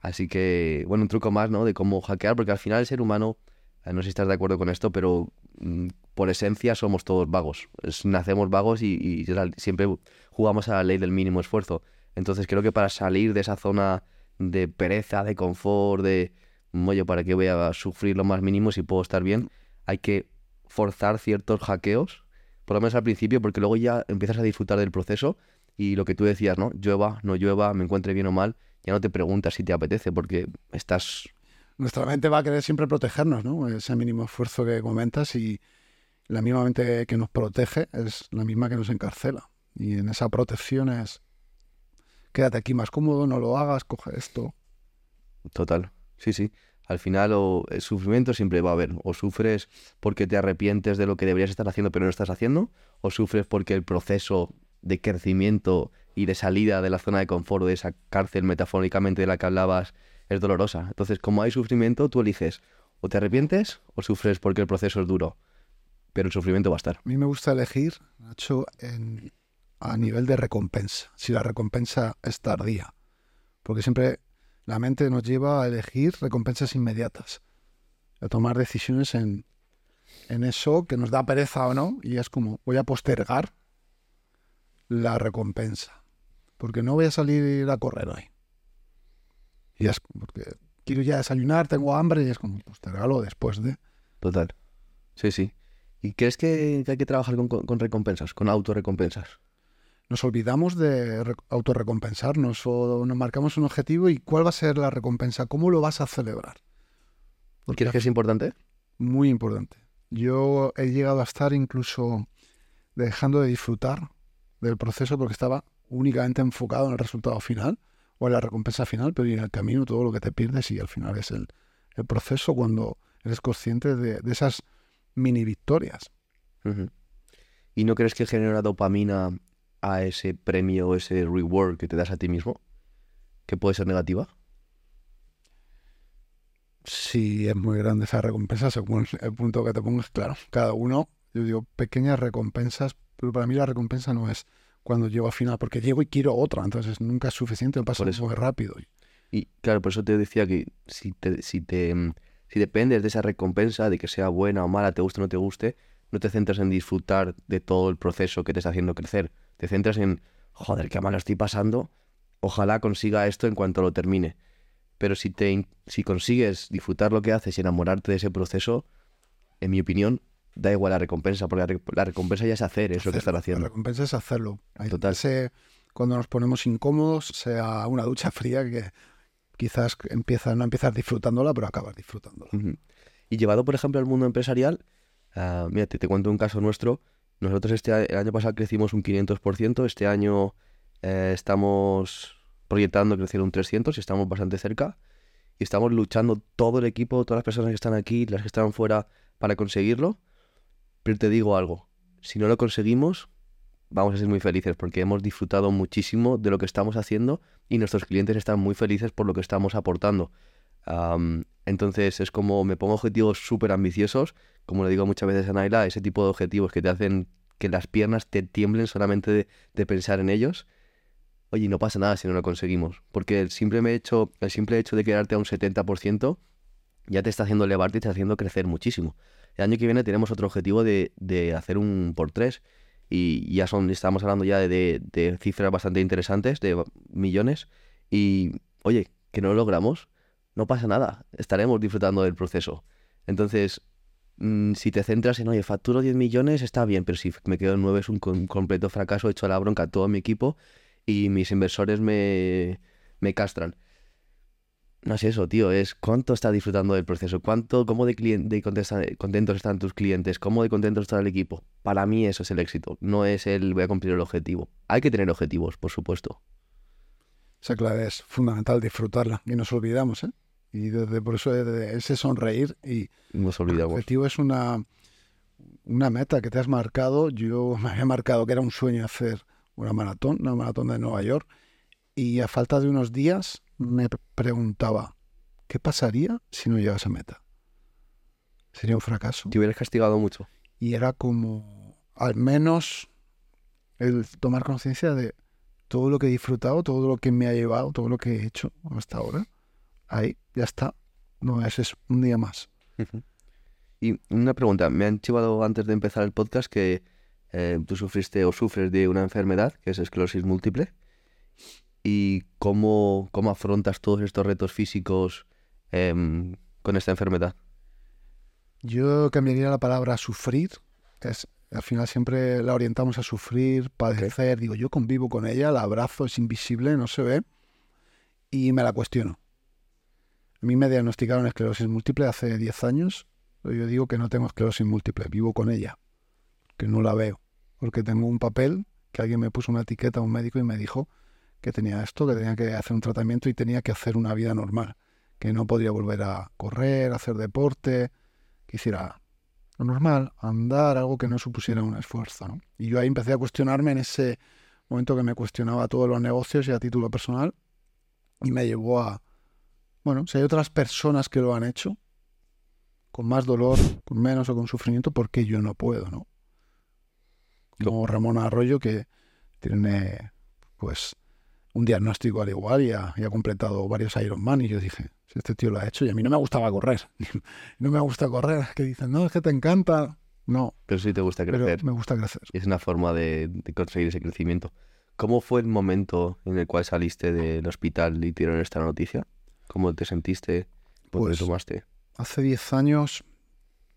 Así que, bueno, un truco más, ¿no? De cómo hackear, porque al final el ser humano, eh, no sé si estás de acuerdo con esto, pero mm, por esencia somos todos vagos. Es- nacemos vagos y, siempre jugamos a la ley del mínimo esfuerzo. Entonces creo que para salir de esa zona de pereza, de confort, de, oye, ¿para qué voy a sufrir lo más mínimo si puedo estar bien? Hay que forzar ciertos hackeos, por lo menos al principio, porque luego ya empiezas a disfrutar del proceso y lo que tú decías, ¿no? Llueva, no llueva, me encuentre bien o mal, ya no te preguntas si te apetece porque estás...
Nuestra mente va a querer siempre protegernos, ¿no? Ese mínimo esfuerzo que comentas y la misma mente que nos protege es la misma que nos encarcela. Y en esa protección es, quédate aquí más cómodo, no lo hagas, coge esto.
Total, sí, sí. Al final o el sufrimiento siempre va a haber. O sufres porque te arrepientes de lo que deberías estar haciendo pero no estás haciendo, o sufres porque el proceso de crecimiento y de salida de la zona de confort de esa cárcel metafóricamente de la que hablabas es dolorosa. Entonces, como hay sufrimiento, tú eliges o te arrepientes o sufres porque el proceso es duro. Pero el sufrimiento va a estar.
A mí me gusta elegir, Nacho, en, a nivel de recompensa, si la recompensa es tardía. Porque siempre la mente nos lleva a elegir recompensas inmediatas, a tomar decisiones en, en eso que nos da pereza o no, y es como, voy a postergar la recompensa, porque no voy a salir a correr hoy. Y es porque quiero ya desayunar, tengo hambre, y es como, postergarlo después de...
Total. Sí, sí. ¿Y crees que, hay que trabajar con- con recompensas, con autorrecompensas?
Nos olvidamos de re- autorrecompensarnos o nos marcamos un objetivo y cuál va a ser la recompensa, cómo lo vas a celebrar. Porque
¿Crees que es importante?
muy importante. Yo he llegado a estar incluso dejando de disfrutar del proceso porque estaba únicamente enfocado en el resultado final o en la recompensa final, pero en el camino todo lo que te pierdes y al final es el, el proceso cuando eres consciente de, de esas mini victorias.
¿Y no crees que genera dopamina a ese premio, ese reward que te das a ti mismo? ¿Que puede ser negativa?
Sí, es muy grande esa recompensa según el punto que te pongas, claro. Cada uno, yo digo, pequeñas recompensas, pero para mí la recompensa no es cuando llego al final, porque llego y quiero otra, entonces nunca es suficiente, pasa
eso.
muy rápido.
Y claro, por eso te decía que si te, si te si dependes de esa recompensa, de que sea buena o mala, te guste o no te guste, no te centras en disfrutar de todo el proceso que te está haciendo crecer. Te centras en, joder, qué mal estoy pasando, ojalá consiga esto en cuanto lo termine. Pero si, te, si consigues disfrutar lo que haces y enamorarte de ese proceso, en mi opinión, da igual la recompensa, porque la, re- la recompensa ya es hacer eso que estás
Hacerlo. La
haciendo.
recompensa es hacerlo. Hay-
Total.
ese- cuando nos ponemos incómodos, sea una ducha fría que quizás empieza, no empiezas disfrutándola, pero acabas disfrutándola.
Y llevado, por ejemplo, al mundo empresarial, ah, mira, te, te cuento un caso nuestro. Nosotros este el año pasado crecimos un 500%, este año eh, estamos proyectando crecer un 300 y estamos bastante cerca. Y estamos luchando todo el equipo, todas las personas que están aquí, las que están fuera, para conseguirlo. Pero te digo algo, si no lo conseguimos, vamos a ser muy felices porque hemos disfrutado muchísimo de lo que estamos haciendo y nuestros clientes están muy felices por lo que estamos aportando. Am, entonces es como me pongo objetivos súper ambiciosos, como le digo muchas veces a Naila, ese tipo de objetivos que te hacen que las piernas te tiemblen solamente de, de pensar en ellos. Oye, no pasa nada si no lo conseguimos, porque el simple hecho, el simple hecho de quedarte a un 70% ya te está haciendo elevarte y te está haciendo crecer muchísimo. El año que viene tenemos otro objetivo de, de hacer un por tres y ya son, estamos hablando ya de, de cifras bastante interesantes, de millones, y oye, que no lo logramos, no pasa nada, estaremos disfrutando del proceso. Entonces, mm, si te centras en, oye, facturo 10 millones, está bien, pero si me quedo en 9 es un completo fracaso, he hecho la bronca a todo mi equipo y mis inversores me, me castran. No es eso, tío, es cuánto estás disfrutando del proceso, cuánto, cómo de, de contentos están tus clientes, cómo de contentos está el equipo. Para mí eso es el éxito, no es el voy a cumplir el objetivo. Hay que tener objetivos, por supuesto.
Esa clave es fundamental disfrutarla y nos olvidamos, ¿eh? Y desde por eso desde ese sonreír y
Nos
el objetivo es una, una meta que te has marcado. Yo me había marcado que era un sueño hacer una maratón, una maratón de Nueva York. Y a falta de unos días me pre- preguntaba, ¿qué pasaría si no llegas a meta? Sería un fracaso.
Te hubieras castigado mucho.
Y era como, al menos, el tomar conciencia de todo lo que he disfrutado, todo lo que me ha llevado, todo lo que he hecho hasta ahora. Ahí, ya está. No, ese es un día más.
Y una pregunta, me han chivado antes de empezar el podcast que eh, tú sufriste o sufres de una enfermedad que es esclerosis múltiple. ¿Y cómo, cómo afrontas todos estos retos físicos em, con esta enfermedad?
Yo cambiaría la palabra sufrir. Es, al final siempre la orientamos a sufrir, padecer. Digo, yo convivo con ella, la abrazo, es invisible, no se ve. Y me la cuestiono. A mí me diagnosticaron esclerosis múltiple hace 10 años. pero Yo digo que no tengo esclerosis múltiple, vivo con ella. Que no la veo. Porque tengo un papel que alguien me puso una etiqueta a un médico y me dijo que tenía esto, que tenía que hacer un tratamiento y tenía que hacer una vida normal. Que no podría volver a correr, hacer deporte, que hiciera lo normal, andar, algo que no supusiera un esfuerzo. Y yo ahí empecé a cuestionarme en ese momento que me cuestionaba todos los negocios y a título personal y me llevó a, bueno, si hay otras personas que lo han hecho, con más dolor, con menos o con sufrimiento, ¿por qué yo no puedo? ¿no? Como Ramón Arroyo que tiene pues un diagnóstico al igual y ha, y ha completado varios Ironman y yo dije, si este tío lo ha hecho y a mí no me gustaba correr, no me gusta correr, que dicen, no, es que te encanta, no,
Pero sí te gusta
pero
crecer.
me gusta crecer.
Es una forma de, de conseguir ese crecimiento. ¿Cómo fue el momento en el cual saliste del hospital y te dieron esta noticia? ¿Cómo te sentiste? ¿Por qué
Pues-
tomaste?
Hace 10 años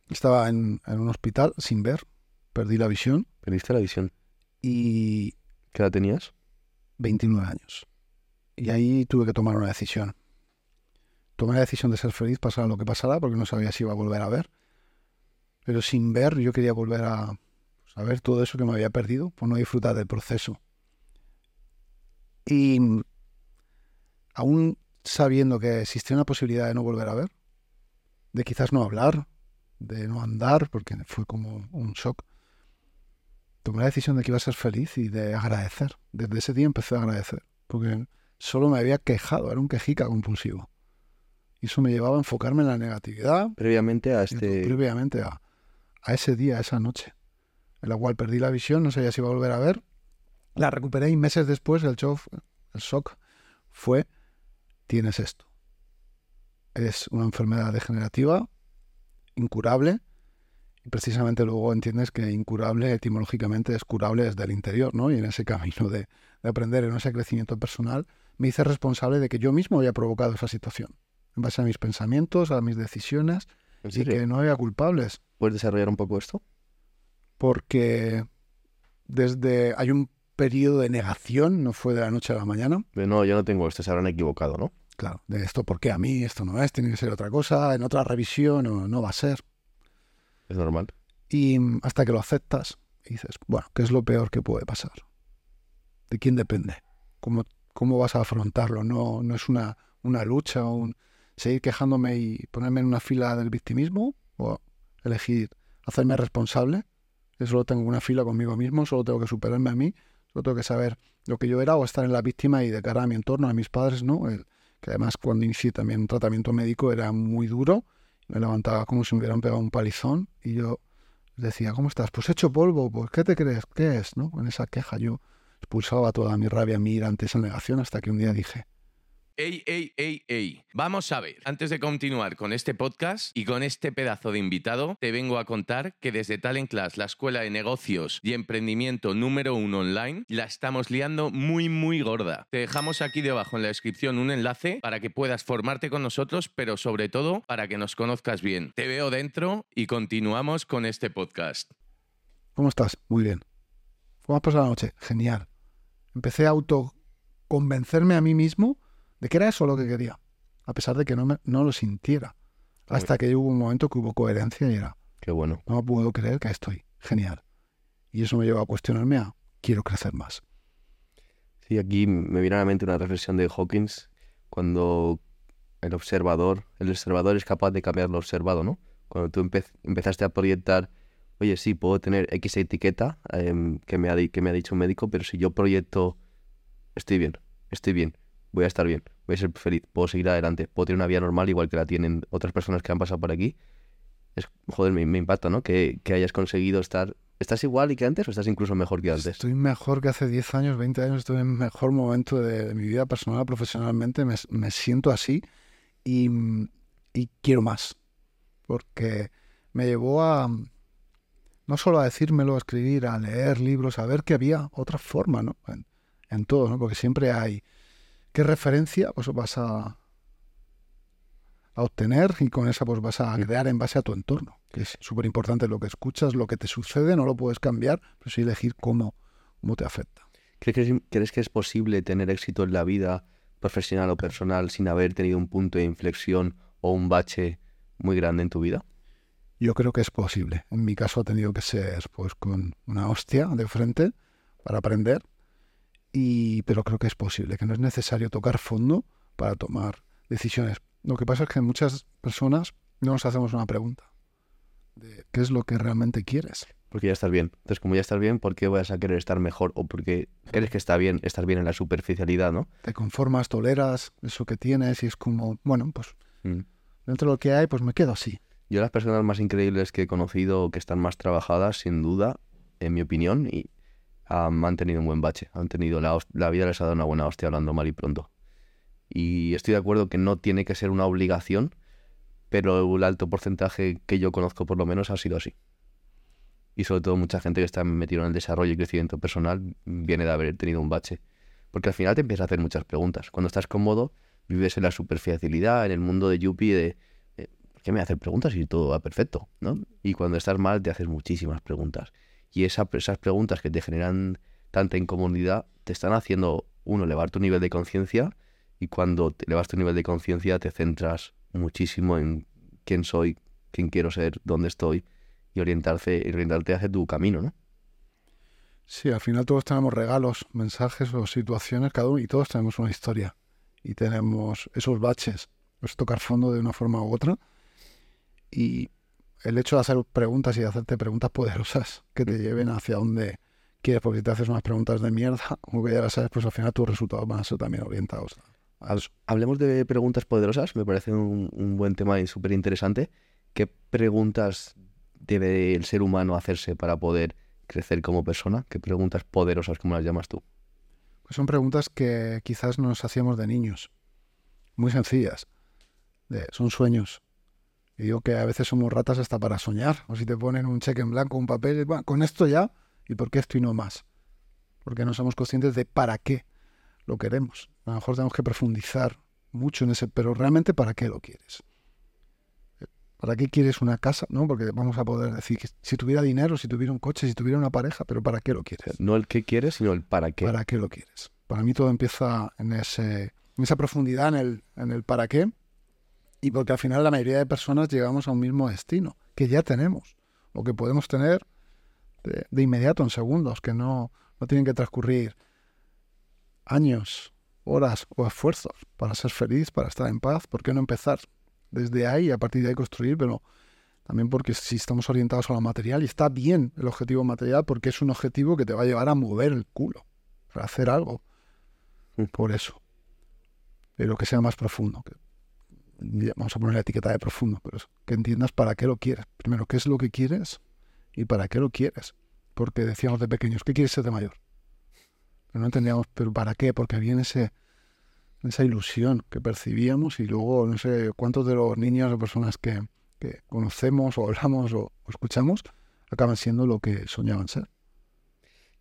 estaba en, en un hospital sin ver, perdí la visión
¿Perdiste la visión?
y
¿Qué edad tenías?
29 años. Y ahí tuve que tomar una decisión. Tomé la decisión de ser feliz, pasara lo que pasara, porque no sabía si iba a volver a ver. Pero sin ver, yo quería volver a, pues, a ver todo eso que me había perdido, por no disfrutar del proceso. Y mm, aún sabiendo que existía una posibilidad de no volver a ver, de quizás no hablar, de no andar, porque fue como un shock, tomé la decisión de que iba a ser feliz y de agradecer. Desde ese día empecé a agradecer, porque solo me había quejado, era un quejica compulsivo. Y eso me llevaba a enfocarme en la negatividad
Previamente a este...
previamente a, a ese día, a esa noche, en la cual perdí la visión, no sabía si iba a volver a ver. La recuperé y meses después el shock, el shock fue, tienes esto. Es una enfermedad degenerativa, incurable, y precisamente luego entiendes que incurable etimológicamente es curable desde el interior, ¿no? Y en ese camino de, de aprender, en ese crecimiento personal, me hice responsable de que yo mismo había provocado esa situación, en base a mis pensamientos, a mis decisiones,
¿En
y que no había culpables,
¿Puedes desarrollar un poco esto?
porque desde hay un periodo de negación, no fue de la noche a la mañana,
No, yo no tengo esto, se habrán equivocado, ¿no?
Claro, de esto, ¿por qué a mí? Esto no es, tiene que ser otra cosa, en otra revisión o no va a ser.
Es normal.
Y mm, hasta que lo aceptas y dices, bueno, ¿qué es lo peor que puede pasar? ¿De quién depende? ¿Cómo, cómo vas a afrontarlo? No, no es una, una lucha o un seguir quejándome y ponerme en una fila del victimismo o elegir hacerme responsable. Yo solo tengo una fila conmigo mismo, solo tengo que superarme a mí, solo tengo que saber lo que yo era o estar en la víctima y de cara a mi entorno, a mis padres, ¿no? El- que además cuando inicié también un tratamiento médico era muy duro, me levantaba como si me hubieran pegado un palizón y yo decía, ¿cómo estás? Pues hecho polvo, pues ¿qué te crees? ¿Qué es? ¿no? En esa queja yo expulsaba toda mi rabia, mi ira ante esa negación hasta que un día dije,
Ey, ey, ey, ey. Vamos a ver. Antes de continuar con este podcast y con este pedazo de invitado, te vengo a contar que desde Talent Class, la escuela de negocios y emprendimiento número uno online, la estamos liando muy, muy gorda. Te dejamos aquí debajo en la descripción un enlace para que puedas formarte con nosotros, pero sobre todo para que nos conozcas bien. Te veo dentro y continuamos con este podcast.
¿Cómo estás? Muy bien. ¿Cómo has pasado la noche? Genial. Empecé a autoconvencerme a mí mismo de que era eso lo que quería, a pesar de que no, me- no lo sintiera. Hasta que hubo un momento que hubo coherencia y era,
Qué bueno.
no puedo creer que estoy. Genial. Y eso me lleva a cuestionarme a, quiero crecer más.
Sí, aquí me viene a la mente una reflexión de Hawkins cuando el observador, el observador es capaz de cambiar lo observado, ¿no? Cuando tú empe- empezaste a proyectar, oye, sí, puedo tener X etiqueta em, que, me ha que me ha dicho un médico, pero si yo proyecto, estoy bien, estoy bien, voy a estar bien, voy a ser feliz, puedo seguir adelante, puedo tener una vida normal igual que la tienen otras personas que han pasado por aquí, es, joder, me, me impacta, ¿no? Que, que hayas conseguido estar, ¿estás igual y que antes o estás incluso mejor que antes?
Estoy mejor que hace 10 años, 20 años, estoy en mejor momento de, de mi vida personal, profesionalmente, me, me siento así y, y quiero más, porque me llevó a, no solo a decírmelo, a escribir, a leer libros, a ver que había otra forma, ¿no? En, en todo, ¿no? Porque siempre hay, ¿qué referencia pues vas a, a obtener y con esa pues vas a crear en base a tu entorno? Que es súper importante lo que escuchas, lo que te sucede, no lo puedes cambiar, pero sí elegir cómo, cómo te afecta.
¿Crees que, es, crees que es posible tener éxito en la vida profesional o personal sin haber tenido un punto de inflexión o un bache muy grande en tu vida?
Yo creo que es posible. En mi caso ha tenido que ser pues con una hostia de frente para aprender, y, pero creo que es posible, que no es necesario tocar fondo para tomar decisiones. Lo que pasa es que muchas personas no nos hacemos una pregunta de qué es lo que realmente quieres.
Porque ya estás bien. Entonces, como ya estás bien, ¿por qué vas a querer estar mejor? O porque crees que está bien, estar bien en la superficialidad, ¿no?
Te conformas, toleras eso que tienes y es como, bueno, pues
Mm.
dentro de lo que hay, pues me quedo así.
Yo las personas más increíbles que he conocido, que están más trabajadas, sin duda, en mi opinión, y han tenido un buen bache. Han tenido la, la vida les ha dado una buena hostia hablando mal y pronto. Y estoy de acuerdo que no tiene que ser una obligación, pero el alto porcentaje que yo conozco por lo menos ha sido así. Y sobre todo mucha gente que está metida en el desarrollo y crecimiento personal viene de haber tenido un bache. Porque al final te empiezas a hacer muchas preguntas. Cuando estás cómodo, vives en la superficialidad, en el mundo de Yuppie de eh, ¿por qué me hacer preguntas si todo va perfecto? ¿no? Y cuando estás mal te haces muchísimas preguntas. Y esa- esas preguntas que te generan tanta incomodidad te están haciendo, uno, elevar tu nivel de conciencia y cuando te elevas tu nivel de conciencia te centras muchísimo en quién soy, quién quiero ser, dónde estoy y orientarte, orientarte hacia tu camino, ¿no?
Sí, al final todos tenemos regalos, mensajes o situaciones, cada uno, y todos tenemos una historia. Y tenemos esos baches, es tocar fondo de una forma u otra. Y el hecho de hacer preguntas y de hacerte preguntas poderosas que te lleven hacia donde quieres, porque si te haces unas preguntas de mierda, como que ya las sabes, pues al final tus resultados van a ser también orientados a eso.
Hablemos de preguntas poderosas, me parece un, un buen tema y súper interesante. ¿Qué preguntas debe el ser humano hacerse para poder crecer como persona? ¿Qué preguntas poderosas, como las llamas tú?
Pues son preguntas que quizás nos hacíamos de niños, muy sencillas. De- son sueños. Y digo que a veces somos ratas hasta para soñar. O si te ponen un cheque en blanco, un papel, "Bueno, con esto ya, ¿y por qué esto y no más? Porque no somos conscientes de para qué lo queremos. A lo mejor tenemos que profundizar mucho en ese, pero realmente para qué lo quieres. ¿Para qué quieres una casa? ¿No? Porque vamos a poder decir que si tuviera dinero, si tuviera un coche, si tuviera una pareja, pero ¿para qué lo quieres?
No el qué quieres, sino el para qué.
¿Para qué lo quieres? Para mí todo empieza en, ese, en esa profundidad, en el, en el para qué. Y porque al final la mayoría de personas llegamos a un mismo destino, que ya tenemos, o que podemos tener de, de inmediato, en segundos, que no, no tienen que transcurrir años, horas o esfuerzos para ser feliz, para estar en paz. ¿Por qué no empezar desde ahí y a partir de ahí construir? Pero también porque si estamos orientados a lo material, y está bien el objetivo material, porque es un objetivo que te va a llevar a mover el culo, para hacer algo.
Mm.
Por eso. Pero que sea más profundo. que- vamos a poner la etiqueta de profundo, pero es que entiendas para qué lo quieres. Primero, qué es lo que quieres y para qué lo quieres. Porque decíamos de pequeños, ¿qué quieres ser de mayor? Pero no entendíamos, ¿pero para qué? Porque había ese, esa ilusión que percibíamos y luego no sé cuántos de los niños o personas que, que conocemos o hablamos o, escuchamos acaban siendo lo que soñaban ser.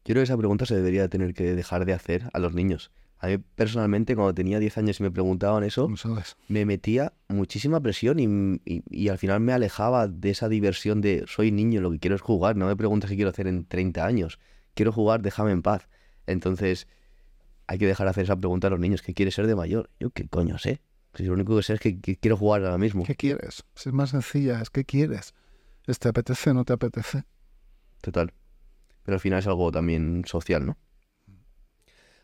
Yo que esa pregunta se debería tener que dejar de hacer a los niños. A mí personalmente, cuando tenía 10 años y me preguntaban eso,
¿No sabes?
me metía muchísima presión y, y- y al final me alejaba de esa diversión de soy niño, lo que quiero es jugar, no me preguntes qué quiero hacer en 30 años, quiero jugar, déjame en paz. Entonces, hay que dejar de hacer esa pregunta a los niños, ¿qué quieres ser de mayor? Yo qué coño sé. Si lo único que sé es que, que quiero jugar ahora mismo.
¿Qué quieres? Si Es más sencilla, es ¿qué quieres? ¿Es ¿Te apetece o no te apetece?
Total. Pero al final es algo también social, ¿no?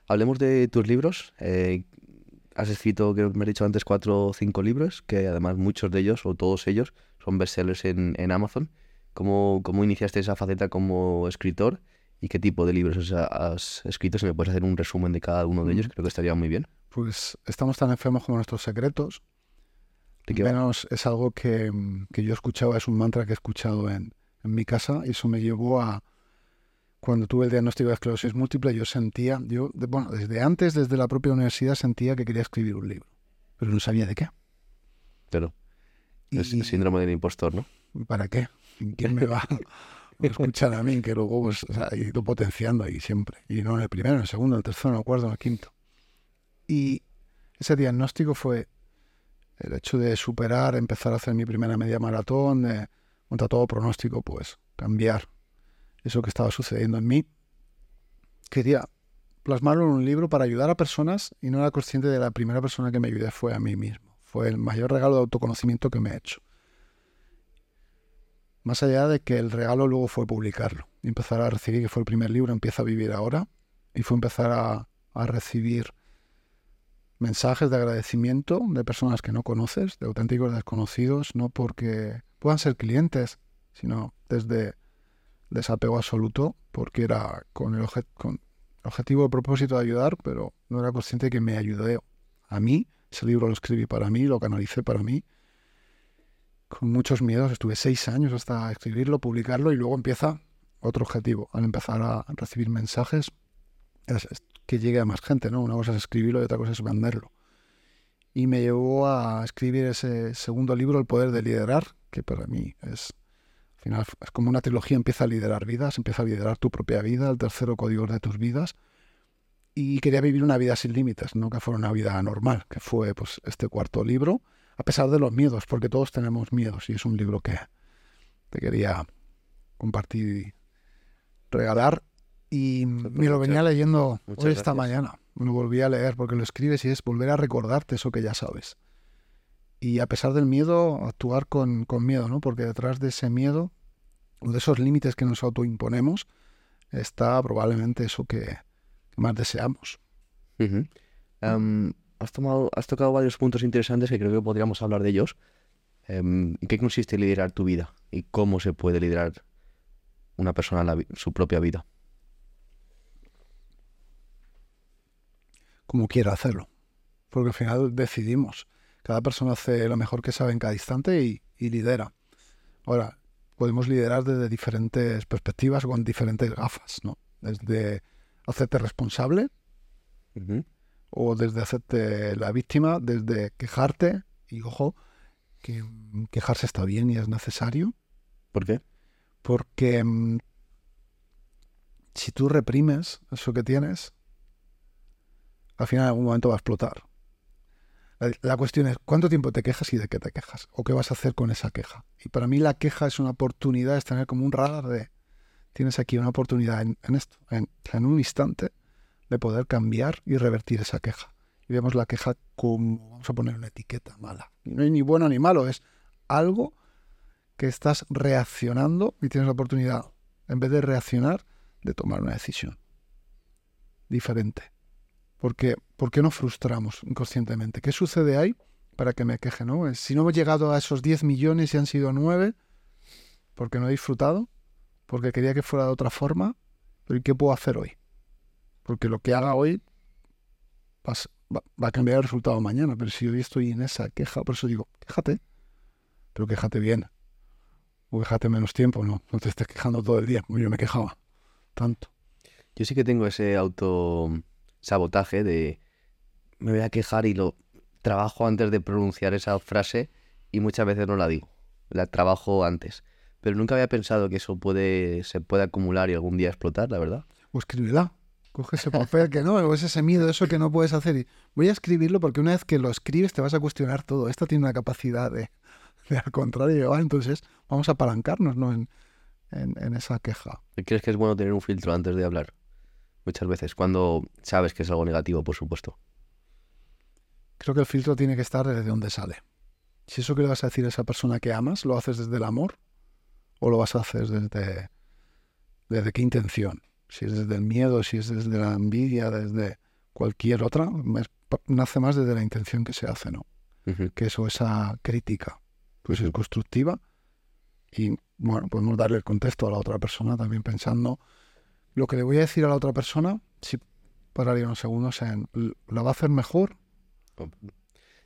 Hablemos de tus libros. Eh, has escrito, creo que me has dicho antes, cuatro o cinco libros, que además muchos de ellos, o todos ellos, son bestsellers en, en Amazon. ¿Cómo, ¿Cómo iniciaste esa faceta como escritor? ¿Y qué tipo de libros has, escrito? Si me puedes hacer un resumen de cada uno de ellos, creo que estaría muy bien.
Pues estamos tan enfermos como nuestros secretos. Menos es algo que, que yo escuchaba, es un mantra que he escuchado en, en mi casa y eso me llevó a... Cuando tuve el diagnóstico de esclerosis múltiple, yo sentía, yo, bueno, desde antes, desde la propia universidad, sentía que quería escribir un libro, pero no sabía de qué.
Pero
Y,
es el síndrome del impostor, ¿no?
¿Para qué? ¿Quién me va a escuchar a mí? Que luego pues, o sea, he ido potenciando ahí siempre. Y no en el primero, en el segundo, en el tercero, en el cuarto, en el quinto. Y ese diagnóstico fue el hecho de superar, empezar a hacer mi primera media maratón, de, contra todo pronóstico, pues cambiar eso que estaba sucediendo en mí. Quería plasmarlo en un libro para ayudar a personas y no era consciente de la primera persona que me ayudé fue a mí mismo. Fue el mayor regalo de autoconocimiento que me he hecho. Más allá de que el regalo luego fue publicarlo empezar a recibir, que fue el primer libro, Empieza a vivir ahora, y fue empezar a, a recibir mensajes de agradecimiento de personas que no conoces, de auténticos desconocidos, no porque puedan ser clientes, sino desde desapego absoluto, porque era con el, objetivo, el propósito de ayudar, pero no era consciente que me ayudé a mí. Ese libro lo escribí para mí, lo canalicé para mí, con muchos miedos. Estuve seis años hasta escribirlo, publicarlo, y luego empieza otro objetivo, al empezar a recibir mensajes, es, es que llegue a más gente, ¿no? Una cosa es escribirlo y otra cosa es venderlo. Y me llevó a escribir ese segundo libro, El poder de liderar, que para mí es, al final, es como una trilogía, empieza a liderar vidas, empieza a liderar tu propia vida, el tercero código de tus vidas. Y quería vivir una vida sin límites, no que fuera una vida normal, que fue pues este cuarto libro, a pesar de los miedos, porque todos tenemos miedos y es un libro que te quería compartir y regalar. Y me lo venía leyendo hoy esta
gracias.
mañana. Me lo volví a leer porque lo escribes y es volver a recordarte eso que ya sabes. Y a pesar del miedo, actuar con, con miedo, ¿no? Porque detrás de ese miedo, o de esos límites que nos autoimponemos, está probablemente eso que, que más deseamos.
Em, has, tomado, has tocado varios puntos interesantes que creo que podríamos hablar de ellos. Em, ¿En qué consiste liderar tu vida? ¿Y cómo se puede liderar una persona la su propia vida?
como quiera hacerlo. Porque al final decidimos. Cada persona hace lo mejor que sabe en cada instante y, y lidera. Ahora, podemos liderar desde diferentes perspectivas o con diferentes gafas, ¿no? Desde hacerte responsable o desde hacerte la víctima, desde quejarte. Y ojo, que mm, quejarse está bien y es necesario.
¿Por qué?
Porque mm, si tú reprimes eso que tienes, al final en algún momento va a explotar. La, cuestión es, ¿cuánto tiempo te quejas y de qué te quejas? ¿O qué vas a hacer con esa queja? Y para mí la queja es una oportunidad, es tener como un radar de, tienes aquí una oportunidad en, en esto, en, en un instante, de poder cambiar y revertir esa queja. Y vemos la queja como, vamos a poner una etiqueta mala. Y no hay ni bueno ni malo, es algo que estás reaccionando y tienes la oportunidad, en vez de reaccionar, de tomar una decisión diferente. Porque, ¿Por qué nos frustramos inconscientemente? ¿Qué sucede ahí para que me queje? ¿no? Si no hemos llegado a esos 10 millones y han sido 9, porque no he disfrutado, porque quería que fuera de otra forma, pero ¿y qué puedo hacer hoy? Porque lo que haga hoy va- va a cambiar el resultado mañana, pero si hoy estoy en esa queja, por eso digo, quéjate, pero quéjate bien. O quéjate menos tiempo, no, no te estés quejando todo el día, como yo me quejaba tanto.
Yo sí que tengo ese auto sabotaje de me voy a quejar y lo trabajo antes de pronunciar esa frase y muchas veces no la digo. La trabajo antes. Pero nunca había pensado que eso puede, se puede acumular y algún día explotar, la verdad.
O escríbela. Coge ese papel que no, o es ese miedo, eso que no puedes hacer. Y voy a escribirlo porque una vez que lo escribes te vas a cuestionar todo. Esta tiene una capacidad de, de al contrario, ah, entonces vamos a apalancarnos ¿no? en, en, en esa queja.
¿Crees que es bueno tener un filtro antes de hablar? Muchas veces, cuando sabes que es algo negativo, por supuesto.
Creo que el filtro tiene que estar desde donde sale. Si eso que le vas a decir a esa persona que amas, lo haces desde el amor o lo vas a hacer desde, desde qué intención. Si es desde el miedo, si es desde la envidia, desde cualquier otra, nace más desde la intención que se hace, ¿no? Que eso, esa crítica, pues es constructiva y, bueno, podemos darle el contexto a la otra persona también pensando lo que le voy a decir a la otra persona, si pararía unos segundos en, ¿la va a hacer mejor?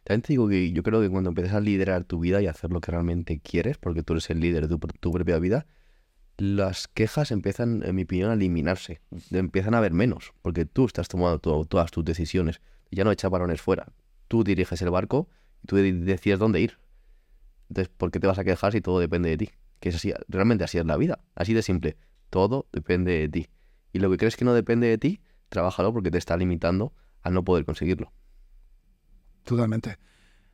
También te digo que yo creo que cuando empiezas a liderar tu vida y hacer lo que realmente quieres, porque tú eres el líder de tu, pr- tu propia vida, las quejas empiezan, en mi opinión, a eliminarse. Empiezan a haber menos, porque tú estás tomando to- todas tus decisiones. Ya no echas balones fuera. Tú diriges el barco y tú de- decides dónde ir. Entonces, ¿por qué te vas a quejar si todo depende de ti? Que es así, realmente así es la vida. Así de simple. Todo depende de ti. Y lo que crees que no depende de ti, trabájalo porque te está limitando a no poder conseguirlo.
Totalmente.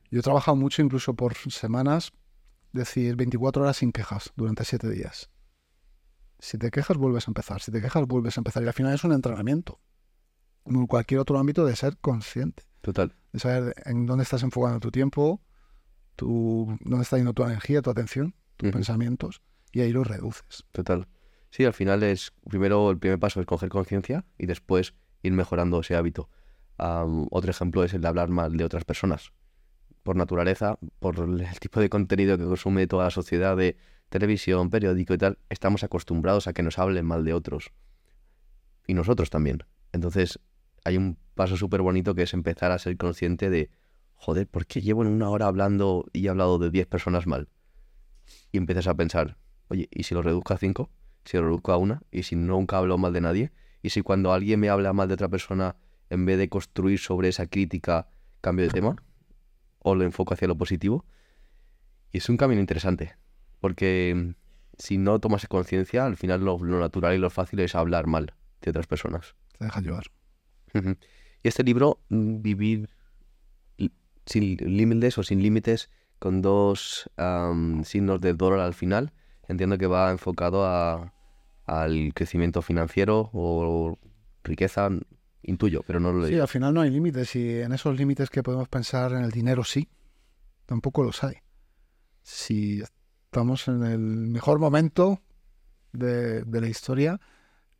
Yo he trabajado mucho, incluso por semanas, decir 24 horas sin quejas durante 7 días. Si te quejas, vuelves a empezar. Si te quejas, vuelves a empezar. Y al final es un entrenamiento. Como en cualquier otro ámbito de ser consciente.
Total.
De saber en dónde estás enfocando tu tiempo, tu, dónde está yendo tu energía, tu atención, tus pensamientos. Y ahí los reduces.
Total. Sí, al final es, primero el primer paso es coger conciencia y después ir mejorando ese hábito. Am, otro ejemplo es el de hablar mal de otras personas. Por naturaleza, por el el tipo de contenido que consume toda la sociedad de televisión, periódico y tal, estamos acostumbrados a que nos hablen mal de otros. Y nosotros también. Entonces, hay un paso súper bonito que es empezar a ser consciente de, joder, ¿por qué llevo en una hora hablando y he hablado de 10 personas mal? Y empiezas a pensar, oye, ¿y si lo reduzco a 5? Si lo reduzco a una, y si nunca hablo mal de nadie, y si cuando alguien me habla mal de otra persona, en vez de construir sobre esa crítica, cambio de tema, o lo enfoco hacia lo positivo. Y es un camino interesante, porque mm, si no tomas conciencia, al final lo, lo natural y lo fácil es hablar mal de otras personas.
Te dejas llevar.
Y este libro, mm, Vivir sin límites o sin límites, con dos am, signos de dólar al final, entiendo que va enfocado a, al crecimiento financiero o riqueza, intuyo, pero no lo
Sí,
digo.
al final no hay límites. Y en esos límites que podemos pensar en el dinero, sí. Tampoco los hay. Si estamos en el mejor momento de, de la historia,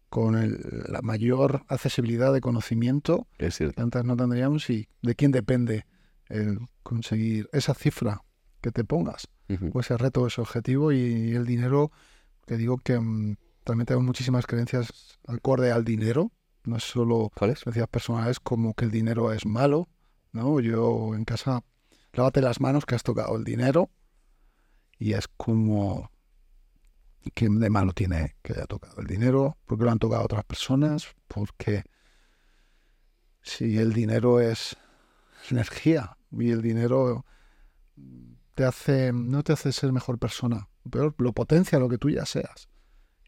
con el- la mayor accesibilidad de conocimiento
Es cierto.
que antes no tendríamos, y de quién depende el conseguir esa cifra que te pongas, o ese reto, ese objetivo, y el dinero, que digo que mm, también tengo muchísimas creencias acorde al dinero, no es solo creencias personales como que el dinero es malo, ¿no? Yo en casa, lávate las manos que has tocado el dinero y es como que de malo tiene que haya tocado el dinero, porque lo han tocado otras personas, porque si el dinero es energía y el dinero te hace, no te hace ser mejor persona, peor, lo potencia lo que tú ya seas.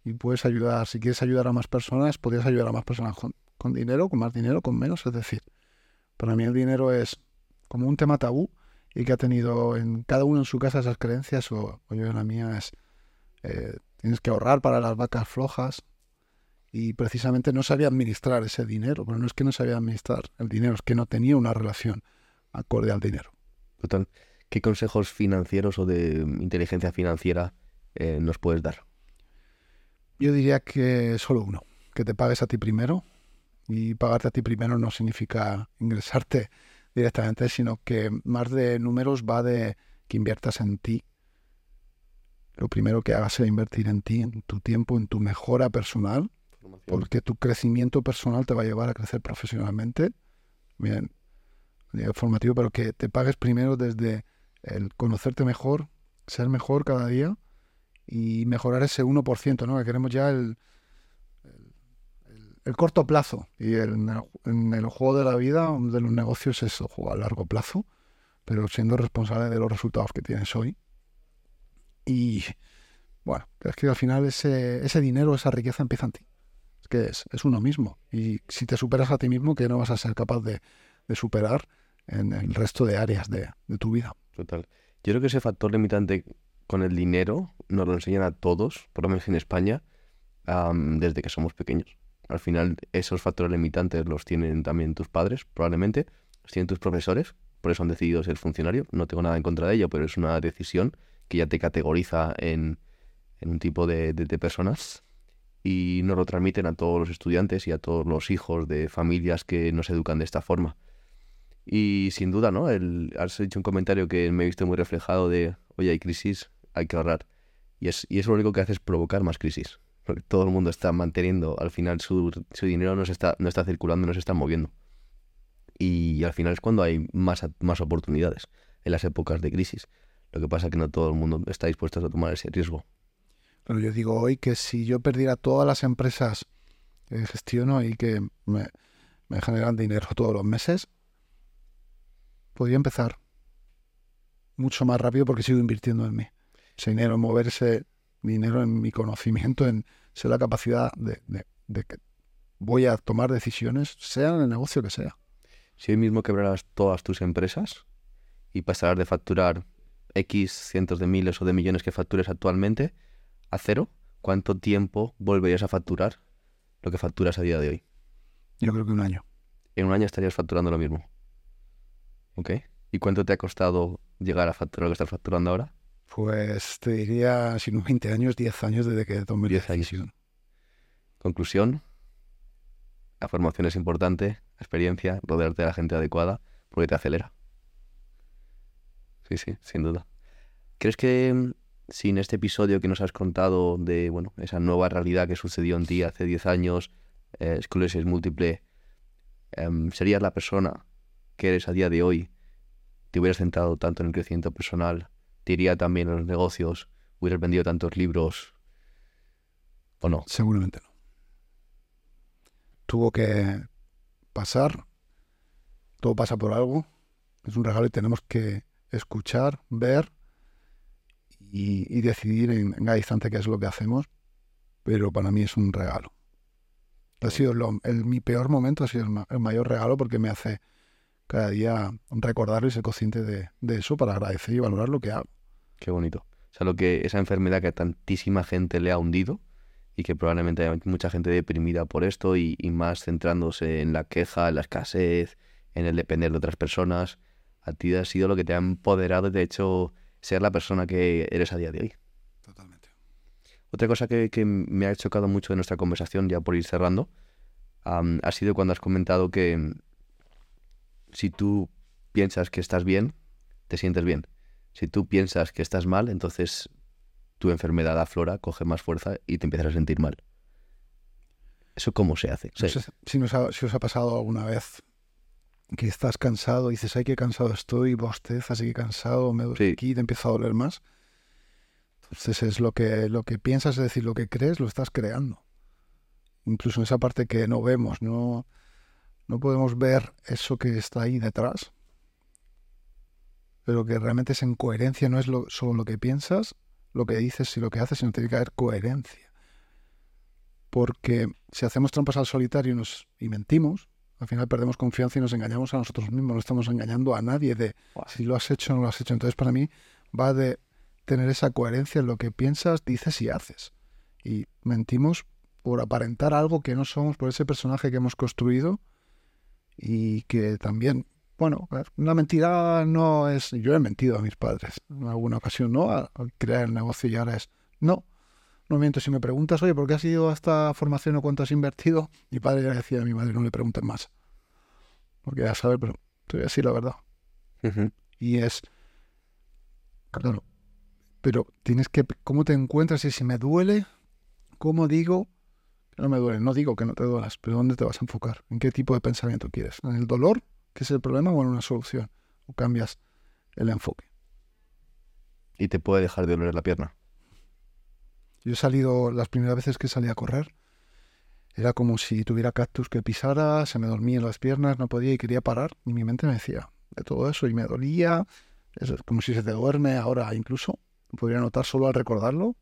Y puedes ayudar, si quieres ayudar a más personas, podrías ayudar a más personas con, dinero, con más dinero, con menos. Es decir, para mí el dinero es como un tema tabú y que ha tenido en cada uno en su casa esas creencias, o, o yo en la mía es, eh, tienes que ahorrar para las vacas flojas. Y precisamente no sabía administrar ese dinero, pero no es que no sabía administrar el dinero, es que no tenía una relación acorde al dinero.
Total. ¿Qué consejos financieros o de inteligencia financiera eh, nos puedes dar?
Yo diría que solo uno, que te pagues a ti primero. Y pagarte a ti primero no significa ingresarte directamente, sino que más de números va de que inviertas en ti. Lo primero que hagas es invertir en ti, en tu tiempo, en tu mejora personal, porque tu crecimiento personal te va a llevar a crecer profesionalmente. Bien, formativo, pero que te pagues primero desde el conocerte mejor, ser mejor cada día y mejorar ese 1%, ¿no? Que queremos ya el, el, el- el corto plazo. Y el- en el juego de la vida, de los negocios, es jugar a largo plazo, pero siendo responsable de los resultados que tienes hoy. Y bueno, es que al final ese, ese dinero, esa riqueza empieza en ti. Es que es, es uno mismo. Y si te superas a ti mismo, que no vas a ser capaz de, de superar en el resto de áreas de, de tu vida.
Total. Yo creo que ese factor limitante con el dinero nos lo enseñan a todos, por lo menos en España, desde que somos pequeños. Al final, esos factores limitantes los tienen también tus padres, probablemente, los tienen tus profesores, por eso han decidido ser funcionario. No tengo nada en contra de ello, pero es una decisión que ya te categoriza en, un tipo de, personas y nos lo transmiten a todos los estudiantes y a todos los hijos de familias que nos educan de esta forma. Y sin duda, ¿no? El, has dicho un comentario que me he visto muy reflejado de, oye, hay crisis, hay que ahorrar. Y, es, y eso lo único que hace es provocar más crisis. Porque todo el mundo está manteniendo, al final su, su dinero no, se está, no está circulando, no se está moviendo. Y al final es cuando hay más, más oportunidades, en las épocas de crisis. Lo que pasa es que no todo el mundo está dispuesto a tomar ese riesgo.
Pero yo digo hoy que si yo perdiera todas las empresas que gestiono y que me, me generan dinero todos los meses, podría empezar mucho más rápido porque sigo invirtiendo en mí. Ese dinero, en mover ese dinero en mi conocimiento, en ser la capacidad de, de- de que voy a tomar decisiones, sea en el negocio que sea.
Si hoy mismo quebraras todas tus empresas y pasaras de facturar X cientos de miles o de millones que factures actualmente a cero, ¿cuánto tiempo volverías a facturar lo que facturas a día de hoy?
Yo creo que un año.
En un año estarías facturando lo mismo. ¿Ok? ¿Y cuánto te ha costado llegar a facturar lo que estás facturando ahora?
Pues te diría, si no 20 años, 10 años desde que tomé la
10 años.
decisión.
Conclusión. La formación es importante, la experiencia, rodearte de la gente adecuada, porque te acelera. Sí, sí, sin duda. ¿Crees que mm, sin este episodio que nos has contado de, bueno, esa nueva realidad que sucedió en ti hace 10 años, eh, múltiple, em, serías la persona que eres a día de hoy? ¿Te hubieras centrado tanto en el crecimiento personal? ¿Te iría también a los negocios? ¿Hubieras vendido tantos libros? ¿O no?
Seguramente no. Tuvo que pasar. Todo pasa por algo. Es un regalo y tenemos que escuchar, ver y, y decidir en, en cada instante qué es lo que hacemos. Pero para mí es un regalo. Ha sido lo- el- mi peor momento, ha sido el, ma- el mayor regalo porque me hace cada día recordarlo y ser consciente de, de eso para agradecer y valorar lo que hago.
Qué bonito. O sea, lo que esa enfermedad que a tantísima gente le ha hundido y que probablemente hay mucha gente deprimida por esto y, y más centrándose en la queja, en la escasez, en el depender de otras personas, a ti ha sido lo que te ha empoderado y te ha hecho ser la persona que eres a día de hoy.
Totalmente.
Otra cosa que, que me ha chocado mucho de nuestra conversación, ya por ir cerrando, am, ha sido cuando has comentado que mm, si tú piensas que estás bien, te sientes bien. Si tú piensas que estás mal, entonces tu enfermedad aflora, coge más fuerza y te empiezas a sentir mal. ¿Eso cómo se hace?
No sé si, nos ha, si os ha pasado alguna vez que estás cansado y dices, ay, qué cansado estoy, bostezas y qué cansado, me duele
Sí.
aquí, te empieza a doler más. Entonces es lo que, lo que piensas, es decir, lo que crees, lo estás creando. Incluso en esa parte que no vemos, no, no podemos ver eso que está ahí detrás. Pero que realmente es en coherencia, no es lo, solo lo que piensas, lo que dices y lo que haces, sino tiene que haber coherencia. Porque si hacemos trampas al solitario y, nos, y mentimos, al final perdemos confianza y nos engañamos a nosotros mismos, no estamos engañando a nadie de si lo has hecho o no lo has hecho. Entonces para mí va de tener esa coherencia en lo que piensas, dices y haces. Y mentimos por aparentar algo que no somos, por ese personaje que hemos construido y que también, bueno, una mentira no es... Yo he mentido a mis padres en alguna ocasión, ¿no? Al crear el negocio y ahora es... No, no miento. Si me preguntas, oye, ¿por qué has ido a esta formación o cuánto has invertido? Mi padre ya decía a mi madre, no le pregunten más. Porque ya sabes, pero te voy a decir la verdad. Y es, claro, pero tienes que, ¿cómo te encuentras? Y si me duele, ¿cómo digo no me duele? No digo que no te duelas, pero ¿dónde te vas a enfocar? ¿En qué tipo de pensamiento quieres? ¿En el dolor, es el problema, o en una solución? ¿O cambias el enfoque?
y te puede dejar de doler la pierna.
Yo he salido, las primeras veces que salí a correr, Era como si tuviera cactus que pisara, se me dormía en las piernas, no podía y quería parar. Y mi mente me decía de todo eso y me dolía. Es como si se te duerme ahora incluso. Podría notar solo al recordarlo.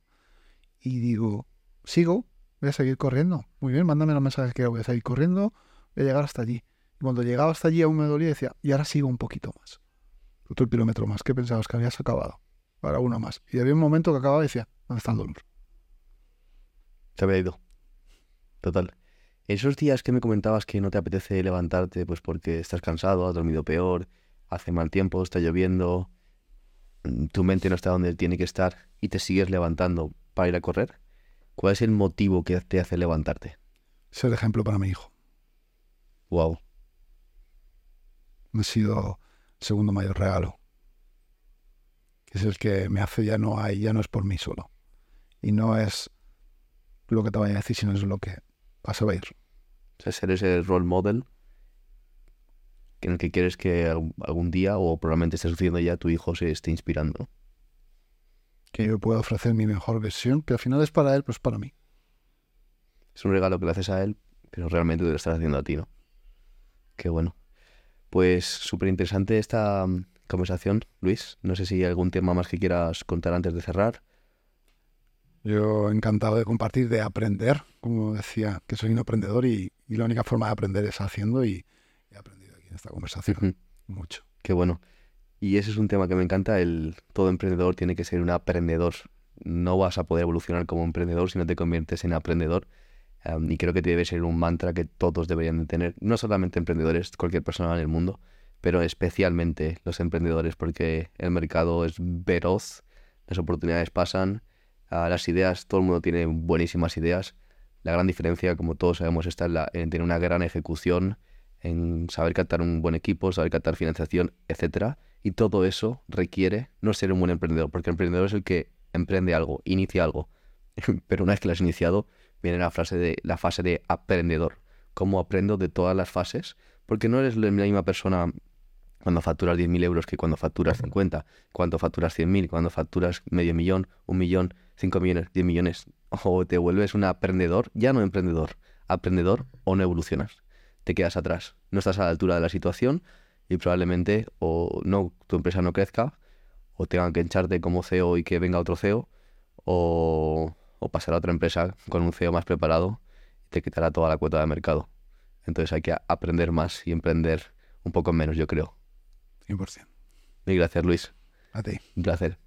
Y digo, sigo, voy a seguir corriendo. Muy bien, mándame los mensajes que voy a seguir corriendo, voy a llegar hasta allí. Y cuando llegaba hasta allí aún me dolía y decía, y ahora sigo un poquito más. Otro kilómetro más. ¿Qué pensabas? Que habías acabado. Ahora uno más. Y había un momento que acababa y decía, ¿dónde está el dolor?
Se había ido. Total. Esos días que me comentabas que no te apetece levantarte, pues porque estás cansado, has dormido peor, hace mal tiempo, está lloviendo, mm, tu mente no está donde tiene que estar y te sigues levantando para ir a correr, ¿cuál es el motivo que te hace levantarte?
Ser ejemplo para mi hijo.
Wow.
Ha sido el segundo mayor regalo. Que es el que me hace ya no hay, ya no es por mí solo. Y no es lo que te vaya a decir, sino es lo que vas a ver.
O sea, ser ese role model en el que quieres que algún- día, o probablemente esté sucediendo ya, tu hijo se esté inspirando.
Que yo pueda ofrecer mi mejor versión, que al final es para él, pues para mí.
Es un regalo que le haces a él, pero realmente te lo estás haciendo a ti, ¿no? Qué bueno. Pues súper interesante esta mm, conversación, Luis. No sé si hay algún tema más que quieras contar antes de cerrar.
Yo encantado de compartir, de aprender, como decía, que soy un aprendedor y, y la única forma de aprender es haciendo y he aprendido aquí en esta conversación mucho.
Qué bueno. Y ese es un tema que me encanta, el todo emprendedor tiene que ser un aprendedor. No vas a poder evolucionar como emprendedor si no te conviertes en aprendedor. Am, y creo que debe ser un mantra que todos deberían de tener, no solamente emprendedores, cualquier persona en el mundo, pero especialmente los emprendedores, porque el mercado es veloz, las oportunidades pasan, ah, las ideas, todo el mundo tiene buenísimas ideas. La gran diferencia, como todos sabemos, está en tener una gran ejecución, en saber captar un buen equipo, saber captar financiación, etcétera. Y todo eso requiere no ser un buen emprendedor, porque el emprendedor es el que emprende algo, inicia algo. Pero una vez que lo has iniciado, viene la, frase de, la fase de aprendedor. ¿Cómo aprendo de todas las fases? Porque no eres la misma persona cuando facturas 10.000 euros que cuando facturas 50, cuando facturas 100.000, cuando facturas medio millón, un millón, 5 millones, 10 millones. O te vuelves un aprendedor, ya no emprendedor, aprendedor o no evolucionas. Te quedas atrás, no estás a la altura de la situación y probablemente o no tu empresa no crezca o tengan que echarte como CEO y que venga otro CEO o, o pasar a otra empresa con un CEO más preparado y te quitará toda la cuota de mercado. Entonces hay que aprender más y emprender un poco menos, yo creo.
100%.
Mil gracias, Luis.
A ti.
Un placer.